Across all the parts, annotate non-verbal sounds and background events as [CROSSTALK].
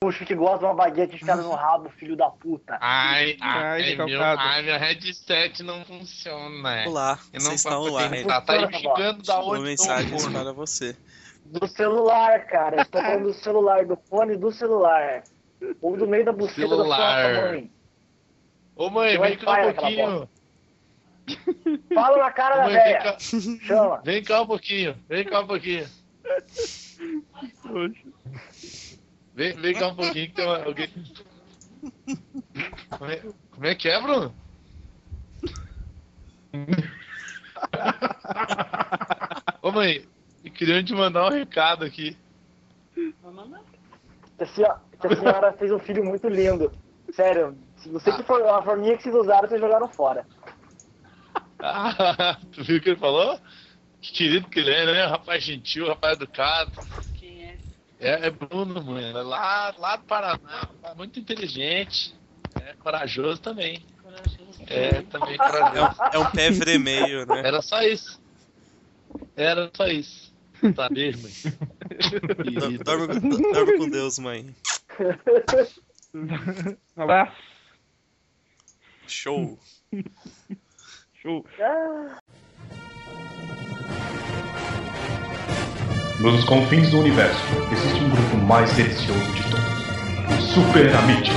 gaúcho que gosta de uma baguete enfiada no rabo, filho da puta. Ai, ai, Ai, meu, ai, meu headset não funciona. Olá, Eu você não está online. tá aí xingando da onde mensagens tô para você. Do celular, cara. Eu tô falando do celular, do fone do celular. Ou do meio da buceta da Celular. sua mãe. Ô mãe, vem cá um pouquinho. Fala na cara da Mãe, vem velha. cá, Chama. vem cá um pouquinho. Vem cá um pouquinho. Vem, vem cá um pouquinho que tem uma, alguém. Como é, como é que é, Bruno? Ô mãe, eu queria te mandar um recado aqui. Que a, senhora, que a senhora fez um filho muito lindo. Sério. Se você que for a forminha que vocês usaram, vocês jogaram fora. Ah, [LAUGHS] tu viu o que ele falou? Que querido que ele é, né? Rapaz gentil, rapaz educado. É? É, é Bruno, mano. Lá, lá do Paraná. Tá muito inteligente. É corajoso também. Corajoso. É, também É corajoso. um, é um pé vermelho, né? Era só isso. Era só isso. Tá mesmo, mãe. [LAUGHS] Dorme, dorme com Deus, mãe. Um abraço. Show. Show. Ah, Nos confins do universo, existe um grupo mais delicioso de todos: os Super Amites.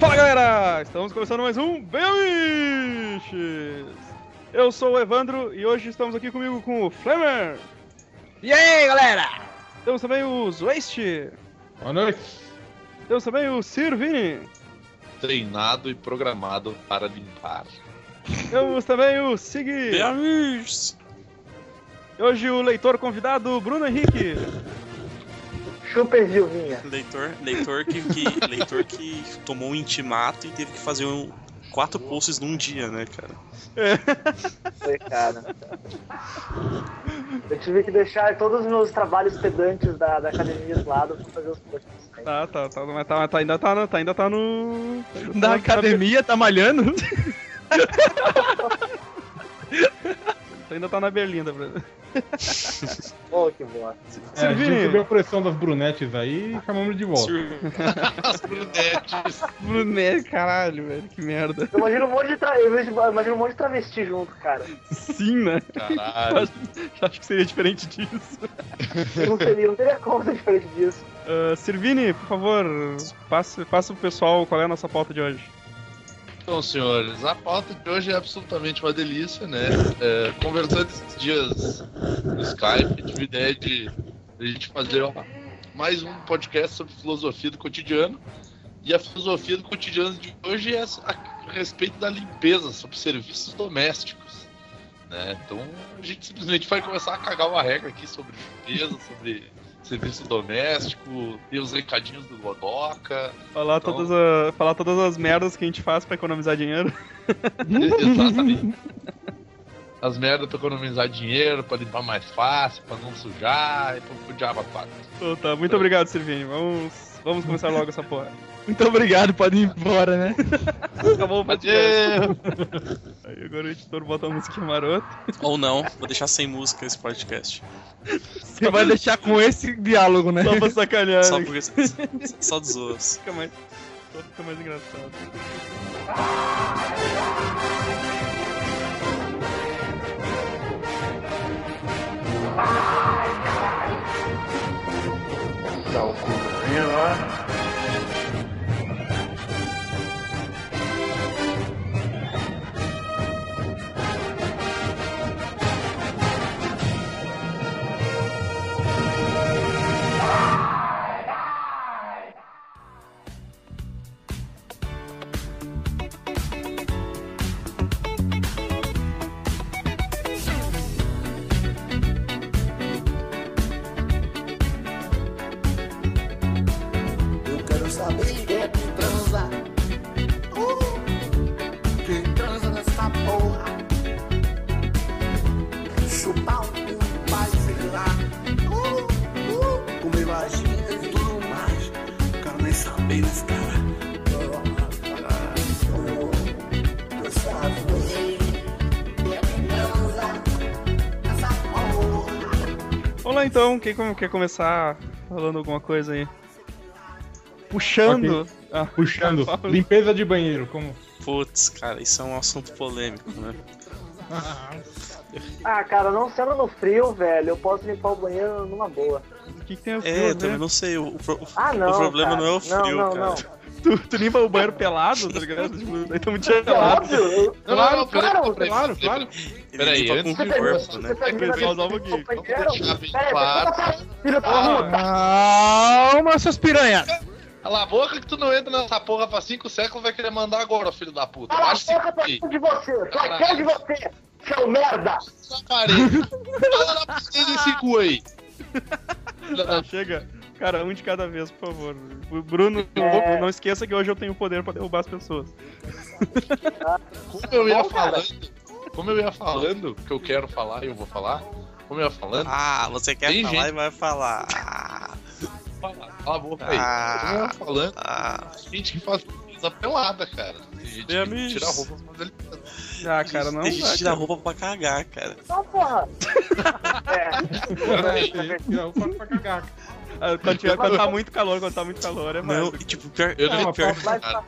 Fala galera! Estamos começando mais um Belmiches! Eu sou o Evandro e hoje estamos aqui comigo com o Flamer! E aí, galera? Temos também o Zwaste! Boa noite. Temos também o Sirvini! Treinado e programado para limpar. Temos também o Sig! E hoje o leitor convidado, Bruno Henrique! Super Silvinha. Leitor, leitor, que, que- [LAUGHS] leitor que tomou um intimato e teve que fazer um, quatro posts num dia, né, cara? Foi, cara. Eu tive que deixar todos os meus trabalhos pedantes da, da academia de lado pra fazer os posts. Tá, tá, tá, mas tá, mas tá- ainda tá, no- tá, ainda tá no. ainda Da tá- academia, tá malhando? [LAUGHS] Ainda tá na berlinda, Bruno. [LAUGHS] Oh, que bosta. É, a gente recebeu a pressão das brunetes aí e chamamos ele de volta. [LAUGHS] As brunetes. Brunet, caralho, velho, que merda. Eu imagino um monte de, tra... imagino um monte de travesti junto, cara. Sim, né? Caralho. Acho, acho que seria diferente disso. Não teria, não teria como ser diferente disso. Uh, Sirvini, por favor, passe, passe pro pessoal qual é a nossa pauta de hoje. Então, senhores, a pauta de hoje é absolutamente uma delícia, né? É, conversando esses dias no Skype, tive ideia de, a gente fazer ó, mais um podcast sobre filosofia do cotidiano. E a filosofia do cotidiano de hoje é a respeito da limpeza, sobre serviços domésticos. Né? Então, a gente simplesmente vai começar a cagar uma regra aqui sobre limpeza, sobre serviço doméstico, e os recadinhos do Godoca. Falar, Então- todas a- falar todas as merdas que a gente faz pra economizar dinheiro. [LAUGHS] Exatamente. As merdas pra economizar dinheiro, pra limpar mais fácil, pra não sujar e pra pro diabo a. Então tá, muito obrigado, Sirvini. Vamos, vamos começar logo essa porra. Muito obrigado, pode ir embora, né? [LAUGHS] Acabou o podcast. Aí agora o editor bota a música maroto. Ou não, vou deixar sem música esse podcast. Você vai deixar com esse diálogo, né? Só pra sacanear. Só né? porque. Só de zoas. Fica mais, só fica mais engraçado. Dá o cu lá. então, quem quer começar falando alguma coisa aí? Puxando. Ah, Puxando. [LAUGHS] Limpeza de banheiro, como. Putz, cara, isso é um assunto polêmico, né? [LAUGHS] Ah, cara, não sendo no frio, velho, eu posso limpar o banheiro numa boa. O que, que tem a ver? É, né? eu também não sei. O, o pro- Ah, não. o problema cara. não é o frio, não, não, cara. Não, Tu, tu limpa o banheiro pelado, tá ligado? Tipo, daí tá muito gelado. óbvio. Não, Claro, não, não, claro, claro, claro. Peraí, antes com de o corpo, né? termina Vai usar um pouquinho. Calma, seus piranhas! Cala a boca que tu não entra nessa porra faz cinco séculos vai querer mandar agora, filho da puta. Cala a boca, tô que aqui de você. Tô aqui de você, seu merda. só parede. [LAUGHS] Fala na precisa desse cu aí. Ah, chega. Cara, um de cada vez, por favor. O Bruno, É. não esqueça que hoje eu tenho o poder pra derrubar as pessoas. Como eu ia falando, como eu ia falando, que eu quero falar e eu vou falar, como eu ia falando, Ah, você quer falar gente- e vai falar. Ah, fala, cala a boca aí. Ah. Como eu ia falando, ah, gente que faz coisa pelada, cara. Tem gente que tira a roupa pra fazer Ah, cara, não tem gente dá, que tira a cara. roupa pra cagar, cara. Não, porra. [LAUGHS] É, Tira papo pra cagar. Ah, Quando, tiver- quando tá muito calor, quando tá muito calor, é Não, mais. e tipo, pior, Eu pior, não- pior cara.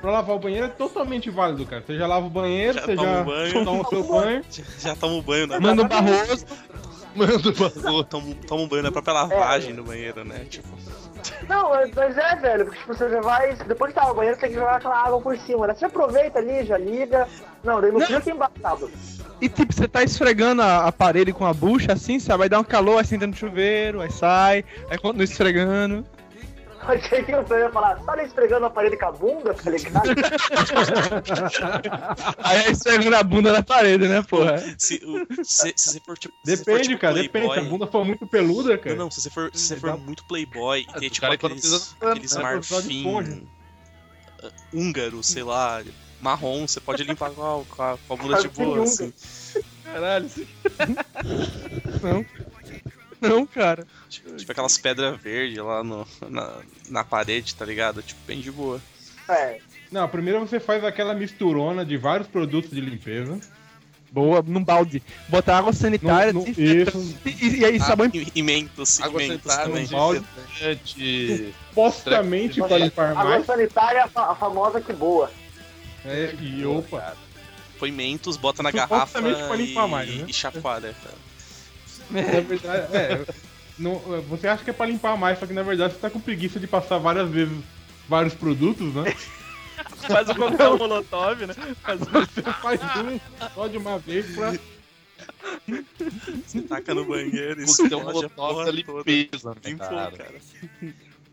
Pra lavar o banheiro é totalmente válido, cara. Você já lava o banheiro, Já você já um banho. toma o seu banho. já toma um banho na Manda um barroso. Manda o bagulho. toma, toma um banho na própria lavagem no banheiro, né? Tipo, Não, mas é, velho, porque tipo, você já vai. Depois que tá no banheiro, você tem que jogar aquela água por cima, né? Você aproveita ali, já liga. Não, daí no Não. frio que embaçado. E tipo, você tá esfregando a, a parede com a bucha assim, você vai dar um calor, aí você entra no chuveiro, aí sai, aí continua esfregando. [LAUGHS] Achei que você ia falar, tá ali esfregando a parede com a bunda, tá ligado? [LAUGHS] Aí é esfregando a bunda na parede, né, porra? se, o- se, se você for tipo. se você for, Depende, tipo, cara, depende. Se playboy- a bunda for muito peluda, Não, cara. não, se você for, se você for muito playboy e Ah, ter o tipo cara aqueles, aqueles né? Marfim húngaro, sei lá, marrom, você pode limpar com a, com a, com a bunda de boa, assim. Caralho, Não. Não, cara. Tipo, tipo aquelas pedras verdes lá no, na, na parede, tá ligado? Tipo, bem de boa. É. Não, primeiro você faz aquela misturona de vários produtos de limpeza. Boa, num balde. Botar água sanitária, No- no- isso. E, e aí, sabão em E, e mentos, e Água mentos sanitária, também. balde. Supostamente pra limpar Água mais. sanitária é a famosa que boa. É, e opa. Põe mentos, bota na garrafa Supostamente pra limpar e, mais, né? e chacoalha, cara. Na verdade, é. não- você acha que é pra limpar mais, só que na verdade você tá com preguiça de passar várias vezes vários produtos, né? [LAUGHS] faz o coquetel molotov, né? Faz Você faz um só de uma vez pra. Você taca no banheiro e um molotov da limpeza, né, Limpou, cara?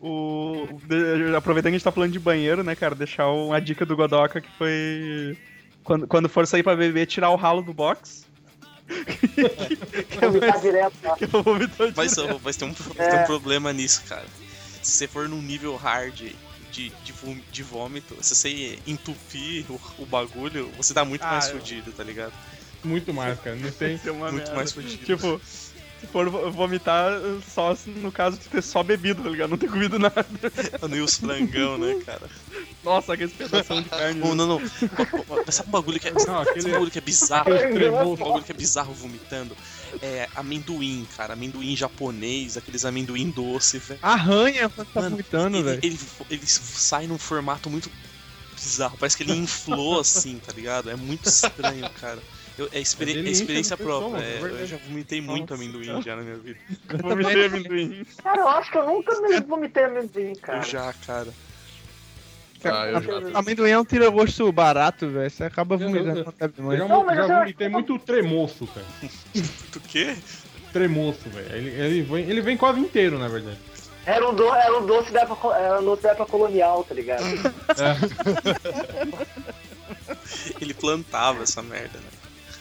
O. Aproveitando que a gente tá falando de banheiro, né, cara? Deixar uma dica do Godoka que foi. Quando, quando for sair pra beber, tirar o ralo do box. Vomitar direto, tá? Que eu vomitou Mas, direto. ó, mas tem, um, É. tem um problema nisso, cara. Se você for num nível hard de, de, de vômito, se você entupir o, o bagulho, você tá muito Ah, mais eu- fudido, tá ligado? Muito mais, cara. Não tem. Muito merda. mais fudido. Tipo, se for vo- vomitar, só no caso de ter só bebido, tá ligado? Não ter comido nada. [LAUGHS] E os frangão, né, cara? Nossa, aquele pedação de carne. Não, não, não. Sabe um bagulho que é, Não, aquele- bagulho que é bizarro? Um bagulho que é bizarro vomitando. É amendoim, cara. Amendoim japonês, aqueles amendoim doce, velho. Arranha quando tá vomitando, ele, velho. ele, ele sai num formato muito bizarro. Parece que ele inflou assim, tá ligado? É muito estranho, cara. Eu- é, experi- ele é experiência própria. é, é eu já vomitei muito Nossa, amendoim cara. já na minha vida. [LAUGHS] Vomitei amendoim. Cara, eu acho que eu nunca me [LAUGHS] vomitei amendoim, cara. Eu já, cara. Ah, eu já. Amendoim é um tira-gosto barato, velho. Você acaba vomitando eu- já, Não, já eu já- vomitei muito tremoço, cara. [LAUGHS] Do quê? Tremoço, velho. Ele, ele, vem, ele vem quase inteiro, na verdade. Era um, do, era um doce da época, era um doce da época colonial, tá ligado? Ele plantava essa merda, né?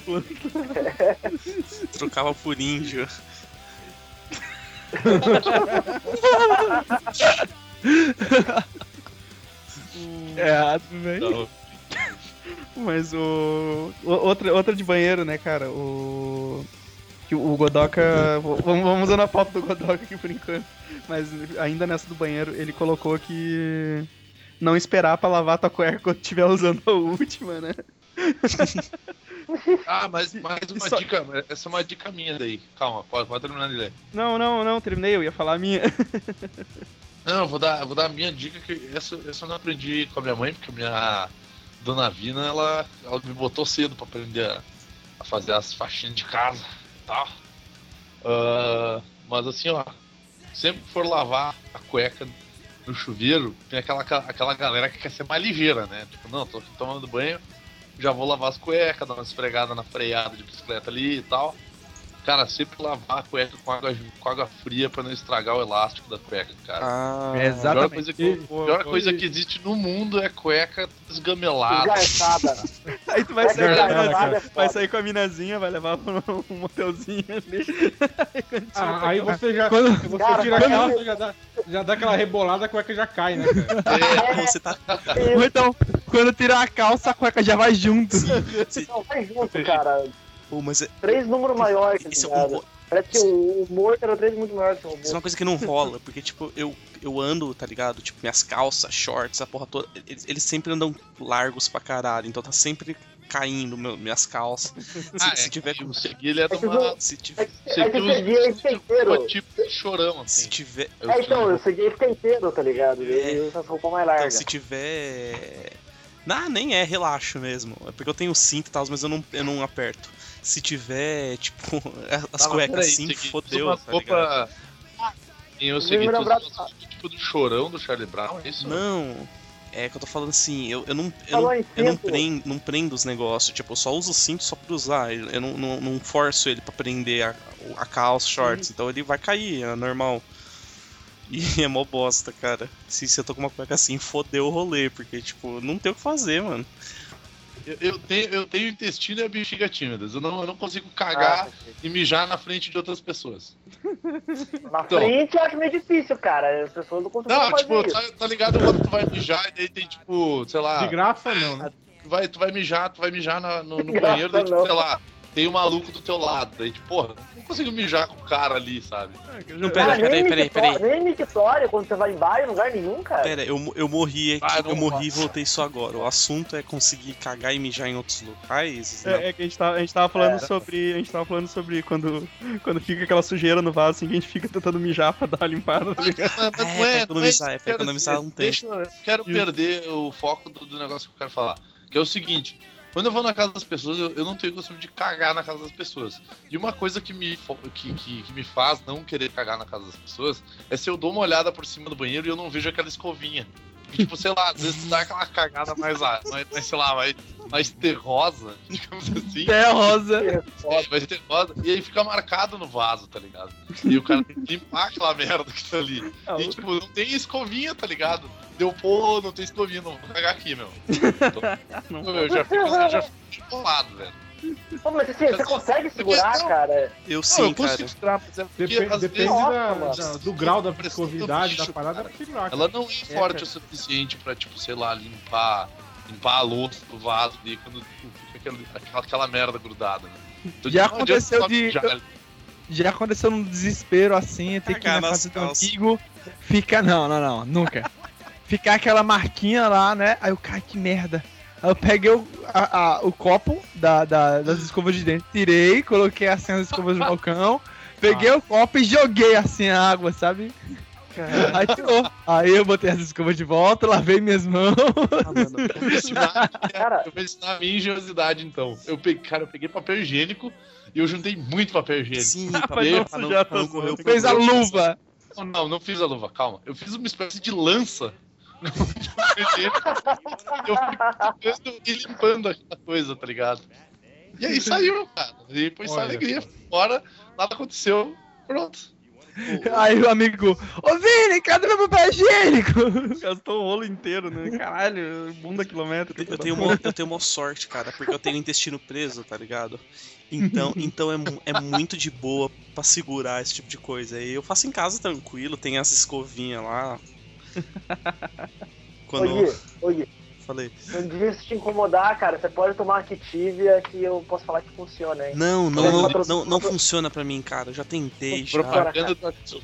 [LAUGHS] Trocava por índio. É, velho. Então, Mas o. o- Outra, outra de banheiro, né, cara? O. Que o Godoka. Vamos, vamos usando a pauta do Godoka aqui por enquanto. Mas ainda nessa do banheiro, ele colocou que. Não esperar pra lavar tua cueca quando estiver usando a última, né? [LAUGHS] Ah, mas mais uma Só- dica. Essa é uma dica minha daí. Calma, pode, pode terminar de ler. Não, não, não, terminei, eu ia falar a minha. Não, eu vou dar, vou dar a minha dica, que essa, essa eu não aprendi com a minha mãe, porque a minha dona Vina, ela, ela me botou cedo pra aprender a, a fazer as faxinas de casa e tal. Ah, mas assim, ó, sempre que for lavar a cueca no chuveiro, tem aquela, aquela galera que quer ser mais ligeira, né? Tipo, não, tô aqui tomando banho, já vou lavar as cuecas, dar uma esfregada na freada de bicicleta ali e tal. Cara, sempre lavar a cueca com água, com água fria pra não estragar o elástico da cueca, cara. Ah, A pior Exatamente. coisa, que, E- a pior coisa que existe no mundo é cueca esgamelada. [LAUGHS] Aí tu vai É sair, com a verdade, minazinha, cara. vai sair com a minazinha, vai levar pra um, um motelzinho ali. [LAUGHS] Ah, aí você já. Quando- Você Cara, tira a calça, já dá, já dá aquela rebolada, a cueca já cai, né, cara? [LAUGHS] é, você tá. Ou então, quando tirar a calça, a cueca já vai junto. Não, vai junto, cara. Pô, mas é- Três números maiores, tá isso é, ligado? um- Parece que o, o morto era três muito maior que o isso é robô. uma coisa que não rola, porque, tipo, eu, eu ando, tá ligado? Tipo, minhas calças, shorts, a porra toda. Eles, eles sempre andam largos pra caralho, então tá sempre caindo meu- minhas calças. [LAUGHS] Se, Ah, se é, tiver o Segui ele é de É uma. eu- Se É tiver. é que os- fica inteiro. Tipo de chorão, Se assim. tiver. Eu É, então, eu segui fica inteiro, tá ligado? É. E usa as roupas mais largas. Então, se tiver. Não, nem é, relaxo mesmo. É porque eu tenho cinto e tal, mas eu não, eu não aperto. Se tiver, tipo, [LAUGHS] as mas cuecas peraí, assim, Segui, fodeu, tá uma ligado? roupa- Sim, eu umas roupas tipo do chorão do Charlie Brown, é isso? Não, é que eu tô falando assim, eu, eu não. Eu não, eu não, prendo, não prendo os negócios, tipo, eu só uso o cinto só pra usar. Eu não, não, não forço ele pra prender a, a calça, shorts, então ele vai cair, é normal. E [LAUGHS] é mó bosta, cara. Se, se eu tô com uma cueca assim, fodeu o rolê, porque, tipo, não tem o que fazer, mano. Eu, eu tenho, eu tenho intestino e a bexiga tímidas. Eu não, eu não consigo cagar Ah, e mijar na frente de outras pessoas. [LAUGHS] na então. frente eu acho meio difícil, cara. As pessoas não conseguem Não, fazer tipo, isso. tá, tá ligado quando tu vai mijar e daí tem, tipo, sei lá. De graça não, né? tu vai, tu vai mijar, tu vai mijar na- no, no Graça banheiro, daí, tipo, sei lá, tem um maluco do teu lado. Daí, tipo, porra, não consigo mijar com o cara ali, sabe? Não, pera, Ah, peraí, nem peraí, mictório- peraí. Nem mictório, quando você vai em bar, em lugar nenhum, cara. Pera, eu, eu morri aqui, Ah, não eu morri e voltei só agora. O assunto é conseguir cagar e mijar em outros locais. É, é que a gente tava, a gente tava falando É. sobre. A gente tava falando sobre quando, quando fica aquela sujeira no vaso, assim, que a gente fica tentando mijar pra dar uma limpada, tá ligado? Mas, mas É, não pra economizar, é pra quero economizar um tempo. Deixa, eu quero perder o foco do, do negócio que eu quero falar. Que é o seguinte. Quando eu vou na casa das pessoas, eu, eu não tenho costume de cagar na casa das pessoas. E uma coisa que me, que, que, que me faz não querer cagar na casa das pessoas é se eu dou uma olhada por cima do banheiro e eu não vejo aquela escovinha. Tipo, sei lá, às vezes dá aquela cagada mais, ah, mais, mais, sei lá, mais, mais terrosa, [LAUGHS] digamos assim. É rosa. É, vai ter rosa, e aí fica marcado no vaso, tá ligado? E o cara tem que limpar aquela merda que tá ali. E tipo, não tem escovinha, tá ligado? Deu, pô, não tem escovinha, não vou cagar aqui, meu. [LAUGHS] Então, eu já fico, já fico bolado, velho. Pô, mas assim, você consegue segurar, Não. cara? Eu Não, sim, eu cara. segurar, é depende vezes Nossa, da- da- do grau da viscosidade da parada cara. pra segurar. ela não é forte cara. o suficiente pra, tipo, sei lá, limpar, limpar a louça do vaso ali quando fica aquele- aquela, aquela merda grudada, né? Então, Já não aconteceu de- mijar. Já aconteceu num desespero assim, ter que ir Cagar na casa do amigo. Fica. Não, não, não, nunca. Ficar aquela marquinha lá, né? Aí eu, cara, que merda. Eu peguei o, a- a- o copo da, da- das escovas de dente, tirei, coloquei assim as escovas no [LAUGHS] balcão, peguei o copo e joguei assim a água, sabe? Aí tirou. Aí eu botei as escovas de volta, lavei minhas mãos. Ah, [LAUGHS] Eu vou ensinar, Cara, eu vou ensinar a minha engenhosidade, então. Eu peguei, cara, eu peguei papel higiênico e eu juntei muito papel higiênico. sim, [LAUGHS] Pra pra, não pra não, sujar pra não tuas correr o mãos. Fez a luva. Não, não, não fiz a luva, calma. Eu fiz uma espécie de lança. [LAUGHS] eu fui pegando e limpando aquela coisa, tá ligado? E aí saiu, cara. E depois saiu Olha alegria. Fora, nada aconteceu. Pronto. [LAUGHS] Aí o amigo, ô Vini, cadê meu papel higiênico? [LAUGHS] Gastou o rolo inteiro, né? Caralho, bunda quilômetro. Eu tenho, uma, eu tenho uma sorte, cara, porque eu tenho o intestino preso, tá ligado? Então, então é, é muito de boa pra segurar esse tipo de coisa. E eu faço em casa tranquilo, tem as escovinhas lá. [LAUGHS] Quando Gui, falei, não devia se te incomodar, cara. Você pode tomar Activia que eu posso falar que funciona, hein? não, não, não, patro- não, não funciona pra mim, cara. Eu já tentei, já. Propaganda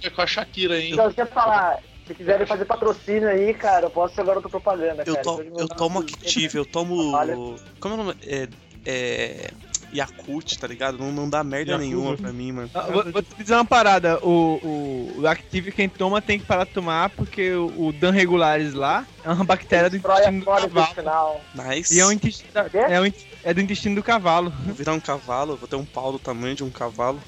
é com a Shakira, hein? Então, você ia falar, se quiserem fazer patrocínio aí, cara, eu posso ser garoto propaganda, Eu, cara. to, Pode eu mandar tomo. Active, eu tomo. Como é o nome? É. é Yakult, tá ligado? Não, não dá merda Yakult. nenhuma pra mim, mano. Ah, Vou, vou te dizer uma parada, o, o, o Active quem toma tem que parar de tomar porque o, o Dan regulares lá é uma bactéria do intestino do cavalo. Nice. E é, um intestino, é, um é do intestino do cavalo. Vou virar um cavalo, vou ter um pau do tamanho de um cavalo.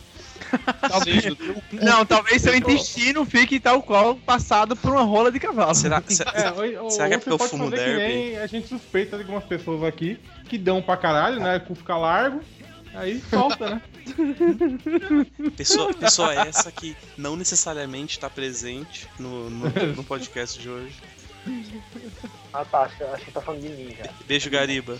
Cu. Não, talvez seu intestino fique tal qual passado por uma rola de cavalo. Será, [LAUGHS] se- É, ou, ou, Será que é porque eu fumo derby? nem a gente suspeita de algumas pessoas aqui que dão pra caralho, né? Com ficar largo, aí solta, né? [LAUGHS] pessoa, pessoa essa que não necessariamente tá presente no, no, no [LAUGHS] podcast de hoje. Ah tá, acho, que- acho que tá falando de mim já. Beijo, Gariba.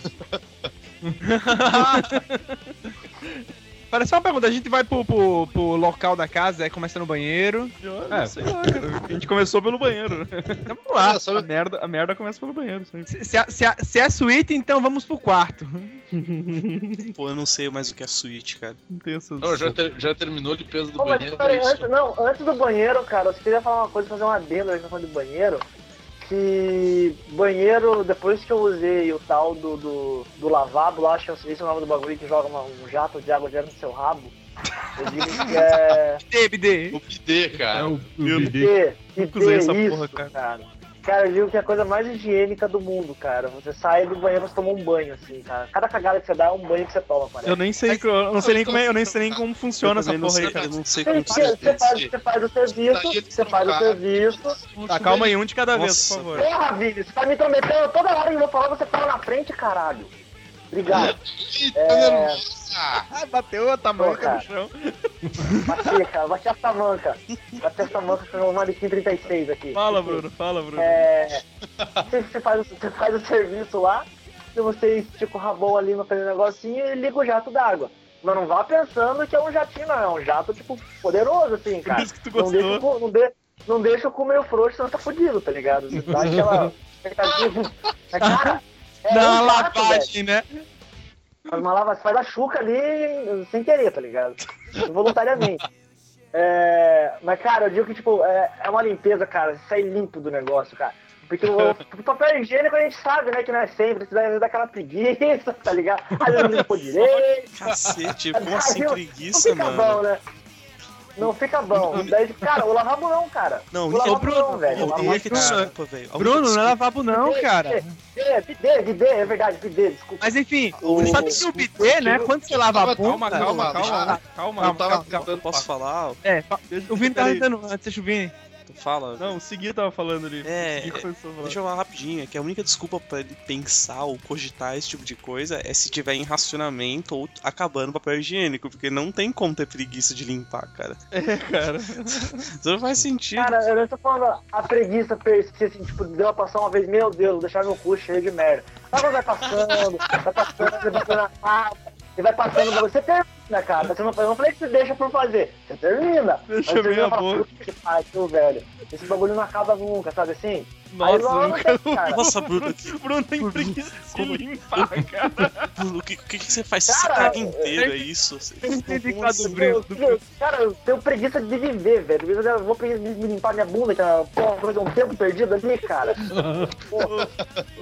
Parece só uma pergunta, a gente vai pro, pro, pro local da casa, é começa no banheiro. É, sei lá, cara. A gente começou pelo banheiro. [LAUGHS] Vamos lá. Sabe- A merda, a merda começa pelo banheiro. Se, se, a- se, a- se é suíte, então vamos pro quarto. Pô, eu não sei mais o que é suíte, cara. Não tem essas... Não, já, ter- já terminou a limpeza do Ô, mas banheiro. peraí, é isso. antes, não, antes do banheiro, cara, eu queria falar uma coisa, fazer um adendo aí na questão do banheiro. Que banheiro, depois que eu usei o tal do, do, do lavabo lá, acho que esse é o nome do bagulho que joga uma- um jato de água direto no seu rabo. Eu digo que é. [LAUGHS] BD, BD. O É cara. o, o BD. Que, que Nunca usei essa isso, porra, cara. cara. Cara. eu digo que é a coisa mais higiênica do mundo, cara. Você sai do banheiro, você toma um banho, assim, cara. Cada cagada que você dá é um banho que você toma, parece. Eu nem sei, eu não sei nem como é, eu nem sei nem como funciona essa porra aí, cara. eu não sei Você, como você, que faz, você faz o serviço, você faz o trocaram. serviço. Tá, calma aí, um de cada vez, Nossa. por favor. Porra, Vini, você tá me intrometendo toda hora que eu vou falar, você fala na frente, caralho. Obrigado. Nervosa. Ah, bateu a tamanca no chão. Bati, cara, bati essa manca. Bati essa manca com o Manequim 36 aqui. Fala, Bruno, fala, Bruno. É. Você, faz, o- você faz o serviço lá, e você estica o rabão ali no aquele negocinho e liga o jato d'água. Mas não vá pensando que é um jatinho, não. É um jato, tipo, poderoso, assim, Por cara. isso que tu Não deixa, gostou. o cu- não, de, não deixa o cu meio frouxo, senão tá fudido, tá ligado? Você dá aquela. [LAUGHS] Mas, cara, é Dá um uma velho. lavagem, né? Faz uma lava, faz a chuca ali sem querer, tá ligado? Voluntariamente. É, mas, cara, eu digo que, tipo, é, é uma limpeza, cara, sai limpo do negócio, cara. Porque o, o papel higiênico a gente sabe, né, que não é sempre, daí dá aquela preguiça, tá ligado? Às vezes não limpou direito. Cacete, como assim Aí, preguiça, não fica mano? bom, né? Não fica bom. Daí, cara, o lavabo não, cara. Não, o lavabo Bruno, não, velho. O Eu lavabo odeio que não. desculpa, velho. Bruno, não é lavabo não, cara. Bidê, bidê, bidê, é verdade, bidê, desculpa. Mas enfim, O- você sabe que o BD, né? Quando você lava a Calma, bunda... calma, calma, calma. Eu tava calma, tentando Posso falar? É, o Vini tá Peraí. tentando antes, deixa o Vini. Fala? Não, o Segui tava falando ali. É. Deixa eu falar rapidinho, é que a única desculpa pra ele pensar ou cogitar esse tipo de coisa é se tiver em racionamento ou acabando o papel higiênico, porque não tem como ter preguiça de limpar, cara. É, cara. [LAUGHS] Isso não faz sentido. Cara, eu não tô falando a preguiça persiste, assim, tipo, deu a passar uma vez, meu Deus, vou deixar meu cu cheio de merda. Mas quando vai passando, vai passando, vai passando a e vai passando, você termina, cara. Você não, eu não falei que você deixa por fazer, você termina. Deixa você meia boca. "Puta que pariu, velho. Esse bagulho não acaba nunca, sabe assim? Aí Nossa, logo nunca. tem, cara. Nossa, Bruno, Bruno tem preguiça de limpar, cara. Bruno, o que, que, que você faz? Você Cara, caga inteiro, é isso? Você- Eu entendi como que assim? do Breno. Eu- eu- Cara, eu tenho preguiça de viver, velho. Eu vou preguiça de me limpar minha bunda, que é coisa, um tempo perdido ali, cara. [LAUGHS] Ô,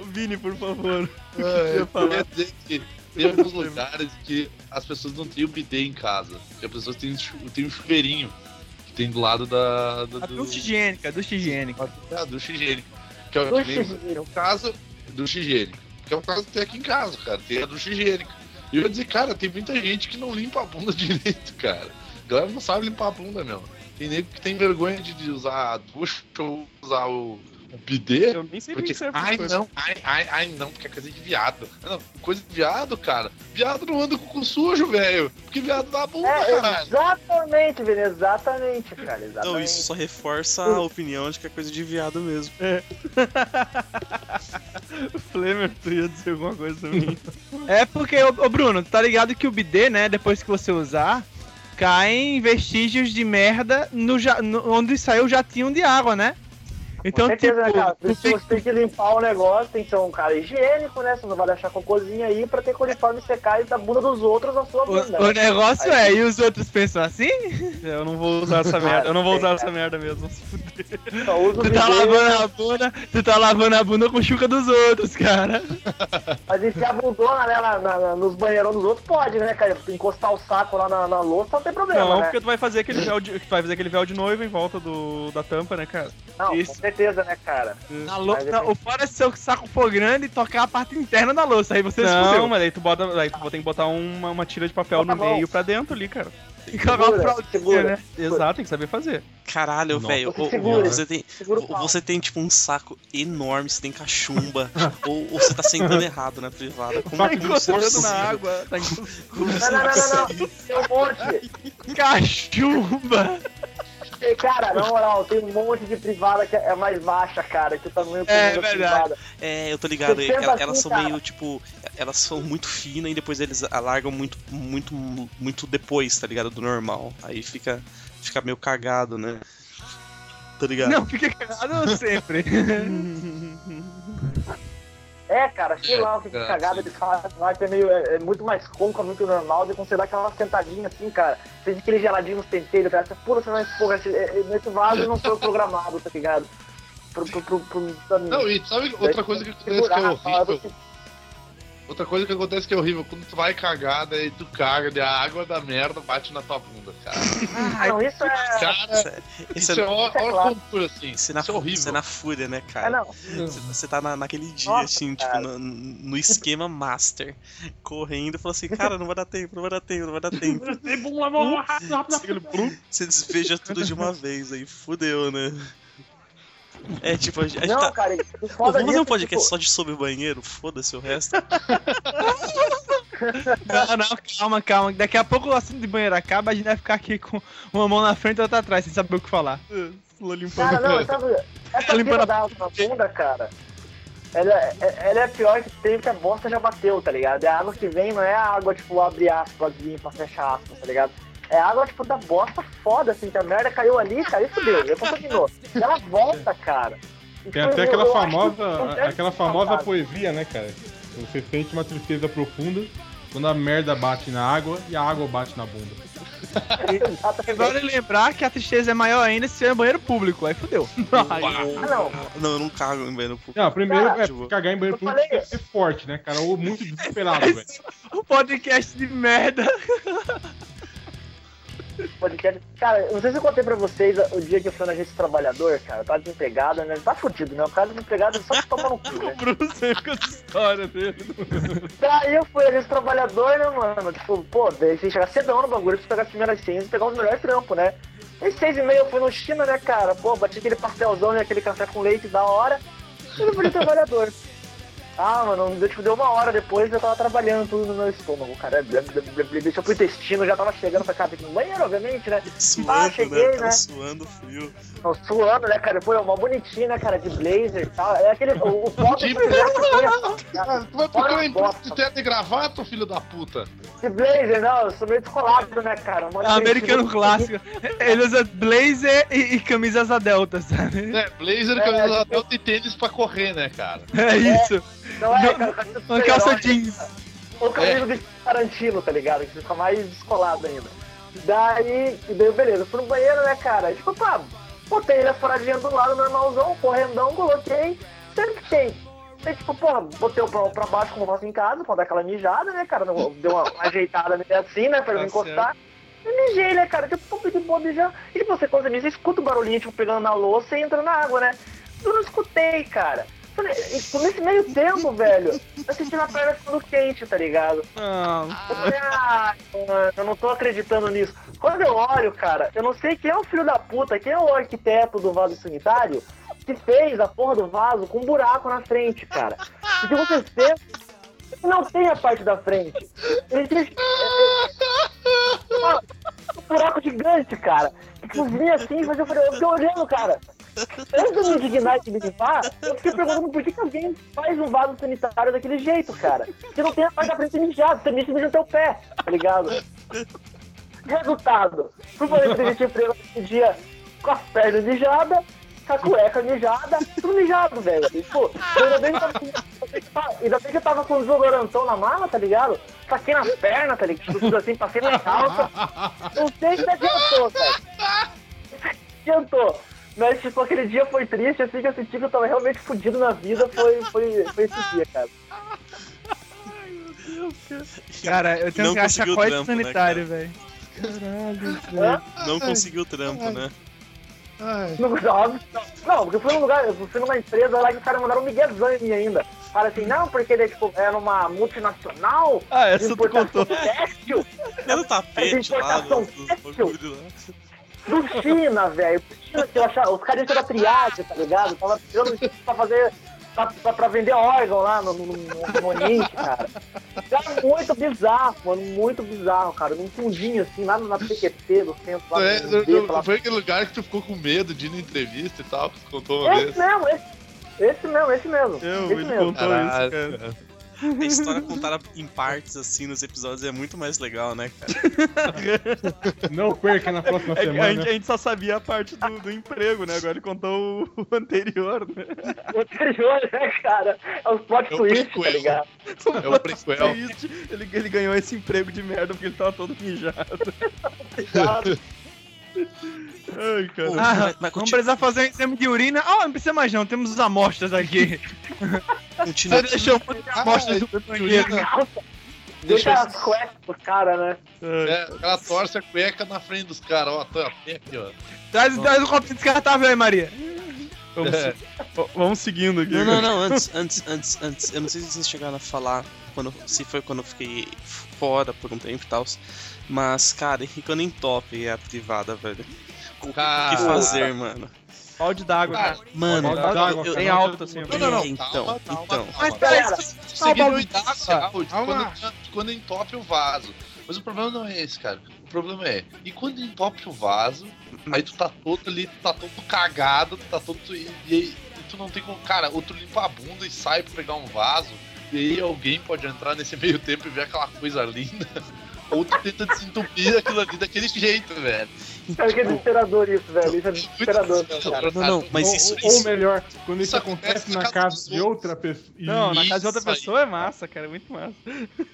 Vini, por favor. É, eu queria dizer que tem alguns lugares que as pessoas não têm o bidê em casa. Que as pessoas têm, têm um chuveirinho que tem do lado da. da A do, ducha higiênica, a ducha higiênica. da ducha higiênica. Que é, o- Ducha que higiênica. que é o caso ducha higiênica. Que é o caso que tem aqui em casa, cara. Tem a ducha higiênica. E eu ia dizer, cara, tem muita gente que não limpa a bunda [LAUGHS] direito, cara. A galera não sabe limpar a bunda, meu. Tem nego que tem vergonha de usar a ducha ou usar o bidê. Eu nem sei Porque, que serve ai coisas. não, ai, ai, ai não, porque é coisa de viado. Não, coisa de viado, cara. Viado não anda com o cu sujo, velho. Porque viado dá bunda, É, cara. exatamente, Vini, exatamente, cara, exatamente. Não, isso só reforça a opinião de que é coisa de viado mesmo. [LAUGHS] Flemer, tu ia dizer alguma coisa também. É porque, ô, ô, Bruno, tá ligado que o BD, né, depois que você usar, caem vestígios de merda no, no- onde saiu o jatinho de água, né? Então, Com certeza, tipo, né, cara? Por isso você tem que limpar o negócio, tem que ser um cara higiênico, né? Você não vai deixar cocôzinho aí pra ter coliforme secar e da bunda dos outros na sua bunda. O, o negócio é, e os outros pensam assim? Eu não vou usar essa merda. Eu não vou usar essa merda mesmo. se fuder. O Tu tá lavando a bunda, tu tá lavando a bunda com chuca dos outros, cara. Mas enfiar a bundona né, na, na- na- nos banheirão dos outros pode, né, cara? Encostar o saco lá na, na louça não tem problema, Não, né? porque tu vai fazer aquele véu de, tu vai fazer aquele véu de noiva em volta do, da tampa, né, cara? Não, Isso. com certeza, né, cara? Na louça, o fora é se seu saco for grande e tocar a parte interna da louça, aí você Não, fudeu. mas aí tu bota. Aí tu tem que botar uma, uma tira de papel Bota no meio pra dentro ali, cara. Tem que uma Segura, fraldinha, segura. né? Exato, tem que saber fazer. Caralho, velho, você tem, você tem tipo um saco enorme, você tem cachumba, [LAUGHS] ou, ou você tá sentando errado na privada. Como, Tá isso é encostando na água. Tá encostando. Não, não, é não, não? Tem um monte. Cachumba! Cara, na moral, tem um monte de privada que é mais baixa, cara, que o tamanho É, verdade. privada. É, eu tô ligado, ela- elas assim, são cara. meio tipo. Elas são muito finas e depois eles alargam muito, muito, muito depois, tá ligado? Do normal. Aí fica, fica meio cagado, né? Tá ligado? Não, fica cagado sempre. [LAUGHS] É, cara, sei lá o que, que cagada sim. eles fazem lá, que é, meio, é, é muito mais côncavo, muito normal, de quando você dá aquela sentadinha assim, cara, sente aquele geladinho nos tempeiros, cara, você pula, você vai, porra, esse, é- é- nesse vaso não foi programado, tá ligado? Pro, pro, pro, pro, pra mim. Não, e sabe outra coisa que acontece que parada, horrível? Outra coisa que acontece que é horrível, quando tu vai cagar, daí tu caga, daí a água da merda bate na tua bunda, cara. Não, isso é. Cara, Isso isso é, é ó- isso é claro. cultura, assim. isso é na, Isso é horrível. isso é na fúria, né, É, cara? não. Você você tá na, naquele dia, Nossa, assim, cara. tipo, no, no esquema master, correndo e falou assim, cara, não vai dar tempo, não vai dar tempo, não vai dar tempo. Você despeja tudo de uma vez, aí fudeu, né? É tipo, a gente Não, tá. cara, [LAUGHS] foda vamos fazer um disso, podcast tipo, só de sobre banheiro? Foda-se o resto. Não, não, calma, calma. Daqui a pouco o assunto de banheiro acaba, a gente vai ficar aqui com uma mão na frente e outra atrás, sem saber o que falar. Lula limpando. Cara, não, essa Limpando fila a da água na bunda, cara, ela, é- ela é a pior que tem porque a bosta já bateu, tá ligado? É a água que vem, não é a água, tipo, abre aspas, limpa, fecha aspas, tá ligado? É água, tipo, da bosta foda, assim, que a merda caiu ali, cara, e fudeu. E ela volta, cara. E, Tem até aquela famosa, aquela famosa poesia, né, cara? Você sente uma tristeza profunda quando a merda bate na água e a água bate na bunda. [LAUGHS] Exatamente. Vale lembrar que a tristeza é maior ainda se é banheiro público, aí fudeu. Ah, não. Não, eu não cago em banheiro público. Não, primeiro Cara, é tipo, cagar em banheiro público falei- deve ser forte, né, cara? Ou muito desesperado, [LAUGHS] velho. O podcast de merda. [LAUGHS] podcast. Cara, não sei se eu contei pra vocês o dia que eu fui na agência trabalhador, cara. Eu tava desempregado, né? Tá fudido, né? O cara desempregado só que toma no cu, [LAUGHS] né? O Bruno sempre com essa história dele. Daí eu fui na agência trabalhador, né, mano? Tipo, pô, daí você chegar cedão no bagulho, pra pegar as primeiras senhas e pegar os melhores trampos, né? E seis e meia eu fui no China, né, cara? Pô, bati aquele pastelzão e aquele café com leite da hora. E eu fui trabalhador. Ah, mano, deu, tipo, deu uma hora depois eu tava trabalhando tudo no meu estômago, cara. Blá, blá, blá, blá, Deixa pro intestino, já tava chegando pra cá, aqui no banheiro, obviamente, né? Suando, Ah, cheguei, né? Né? suando frio. Não, suando, né, cara? Pô, é uma bonitinha, né, cara, de blazer e tal. É aquele. O, o que tem, Ah, tu vai procurar emprego bosta. de terno e gravata, filho da puta. de blazer, não, eu sou meio descolado, né, cara? Uma Americano clássico. [LAUGHS] Ele usa blazer e, e camisas a delta, sabe? É, blazer, É, camisa da tipo- Delta e tênis pra correr, né, cara? É isso. Não é, Não, cara, camisa de Uma calça jeans. Ou camisa de Tarantino, tá ligado? Que fica mais descolado ainda. Daí, e daí, beleza, fui no banheiro, né, cara? Tipo, pá, botei ele as paradinhas do lado, normalzão, correndão, coloquei, sentei. Aí, tipo, porra, botei o pra, pra baixo como eu faço em casa, pra dar aquela mijada, né, cara? Deu uma [LAUGHS] ajeitada meio assim, né, pra Tá não encostar. E mijei, né, cara? Tipo, tudo de boa mijar. E tipo, você quando você mija, você escuta o barulhinho, tipo, pegando na louça e entra na água, né? Eu não escutei, cara. Falei, e Nesse meio tempo, velho, eu senti na perna ficando quente, tá ligado? Não. Eu falei, ah, mano, eu não tô acreditando nisso. Quando eu olho, cara, eu não sei quem é o filho da puta, quem é o arquiteto do vaso sanitário que fez a porra do vaso com um buraco na frente, cara. Porque você vê, não tem a parte da frente. Ele é, é, um buraco gigante, cara. Tipo, vinha assim, mas eu falei, eu fiquei olhando, cara. De eu me indignar e me limpar, eu fiquei perguntando por que, que alguém faz um vaso sanitário daquele jeito, cara. Que não tem a parte da frente mijada, você mija no teu pé, tá ligado? Resultado, fazer entrevista de emprego dia com as pernas mijadas com a cueca mijada, tudo mijado, velho. Pô, ainda bem, tava, ainda bem que eu tava com o desodorantão na mala, tá ligado? Passei nas pernas, tá ligado? Tudo assim, passei na calça. Não sei se adiantou, velho. Adiantou. Mas, tipo, aquele dia foi triste, assim, que eu senti que eu tava realmente fudido na vida, foi, foi, foi esse dia, cara. Cara, eu tenho Não que achar conseguiu o qual é né, sanitário, velho. Hã? Não conseguiu o trampo, né? Ai, Não, óbvio, não, não, porque eu fui num lugar, eu fui numa empresa lá que os caras mandaram um miguezão em mim ainda. Fala assim, não, porque ele tipo, era uma multinacional Ah, de essa tu importação contou. têxtil Era o tapete lá, dos bagulho lá. do China, velho. Que eu achava, os caras da triagem, tá ligado? Tava tirando isso pra fazer. Pra, pra, pra vender órgão lá no, no, no, no cara. Cara, muito bizarro, mano. Muito bizarro, cara. Num fundinho assim, lá na PQT, no centro lá É, Beco, não lá foi aquele lugar que tu ficou com medo de ir na entrevista e tal, que tu contou uma Esse vez. mesmo, esse, esse mesmo, esse mesmo. Eu, esse ele mesmo. contou Caralho, isso, cara. A história contada em partes, assim, nos episódios é muito mais legal, né, cara? [LAUGHS] Não perca na próxima É que a, semana. gente, a gente só sabia a parte do, do emprego, né? Agora ele contou o, o anterior, né? O anterior, né, cara? É os plot É o twist, tá ligado? É o prequel. Ele, ele ganhou esse emprego de merda porque ele tava todo mijado. [LAUGHS] Ligado? Ai, cara. Pô, Ah, mas- mas vamos precisar fazer um exame de urina. Ah, não precisa mais não, temos amostras aqui. continua- Você deixou muitas amostras do banheiro. Deixa as cuecas pros caras, né? É, ela torce a cueca na frente dos caras, ó. Tá, tem aqui, ó. Traz, traz o copinho descartável aí, Maria. Vamos, É. [LAUGHS] vamos seguindo aqui. Não, não, não, antes, antes, antes, antes. Eu não sei se vocês chegaram a falar quando, se foi quando eu fiquei fora por um tempo e tal. Mas, cara, e quando entope a privada, velho? O que fazer, mano? Balde d'água, cara. Mano, Balde d'água, Bem alto, assim. Não, não, não. É, então, calma, calma, então. calma. Mas peraí, Seguindo o Calma. quando, quando entope o vaso. Mas o problema não é esse, cara. O problema é, e quando entope o vaso, aí tu tá todo ali, tu tá todo cagado, tu tá todo. E, tu não tem como. Cara, ou tu limpa a bunda e sai pra pegar um vaso, e aí alguém pode entrar nesse [LAUGHS] meio tempo e ver aquela coisa linda. Ou tu tenta desentupir aquilo ali daquele jeito, velho. Cara, que é desesperador isso, velho. Isso é desesperador, né, cara? Não, não, mas ou, isso, ou isso, melhor, quando isso, isso acontece acontece na casa casa de outra pessoa. Não, na casa de outra pessoa é massa, cara. É muito massa.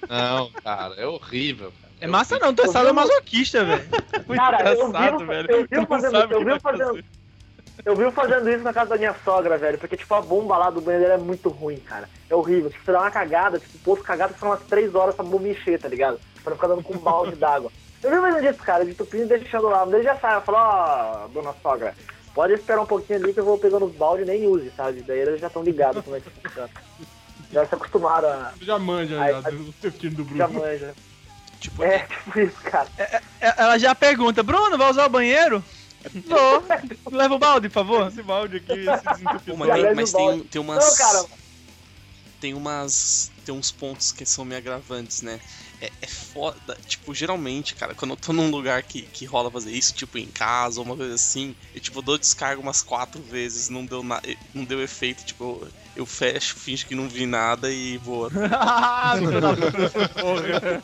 Não, cara, é horrível. Cara. É massa não, tu é sadomasoquista, velho. [LAUGHS] Muito Cara, eu engraçado, vi- velho. eu vi fazendo- eu vi fazendo- fazer. Eu vi fazendo isso na casa da minha sogra, velho, porque, tipo, a bomba lá do banheiro é muito ruim, cara. É horrível. Tipo, você dá uma cagada, tipo, o povo cagado fica umas três horas pra bomba encher, tá ligado? Pra não ficar dando com um balde d'água. Eu vi fazendo isso, cara, de tupinho e deixando lá. Mas ele já sai, eu falo, ó, dona sogra, pode esperar um pouquinho ali que eu vou pegando os balde e nem use, sabe? Daí eles já estão ligados como é que funciona. Já se acostumaram a. Já manja, Ai, já, ai. do destino do Já Bruno. manja. tipo, É, tipo isso, cara. É, Ela já pergunta, Bruno, vai usar o banheiro? Vou. Leva o balde, por favor. Esse balde aqui, esse desentupidor. mas Já tem, mas o balde. tem, tem umas. Não, cara. Tem umas. Tem uns pontos que são meio agravantes, né? É, é foda. Tipo, geralmente, cara, quando eu tô num lugar que, que rola fazer isso, tipo em casa ou uma coisa assim, eu tipo dou descarga umas quatro vezes, não deu, na, não deu efeito, tipo, eu fecho, finge que não vi nada e vou. Ah, [LAUGHS] [LAUGHS] filho da puta, porra.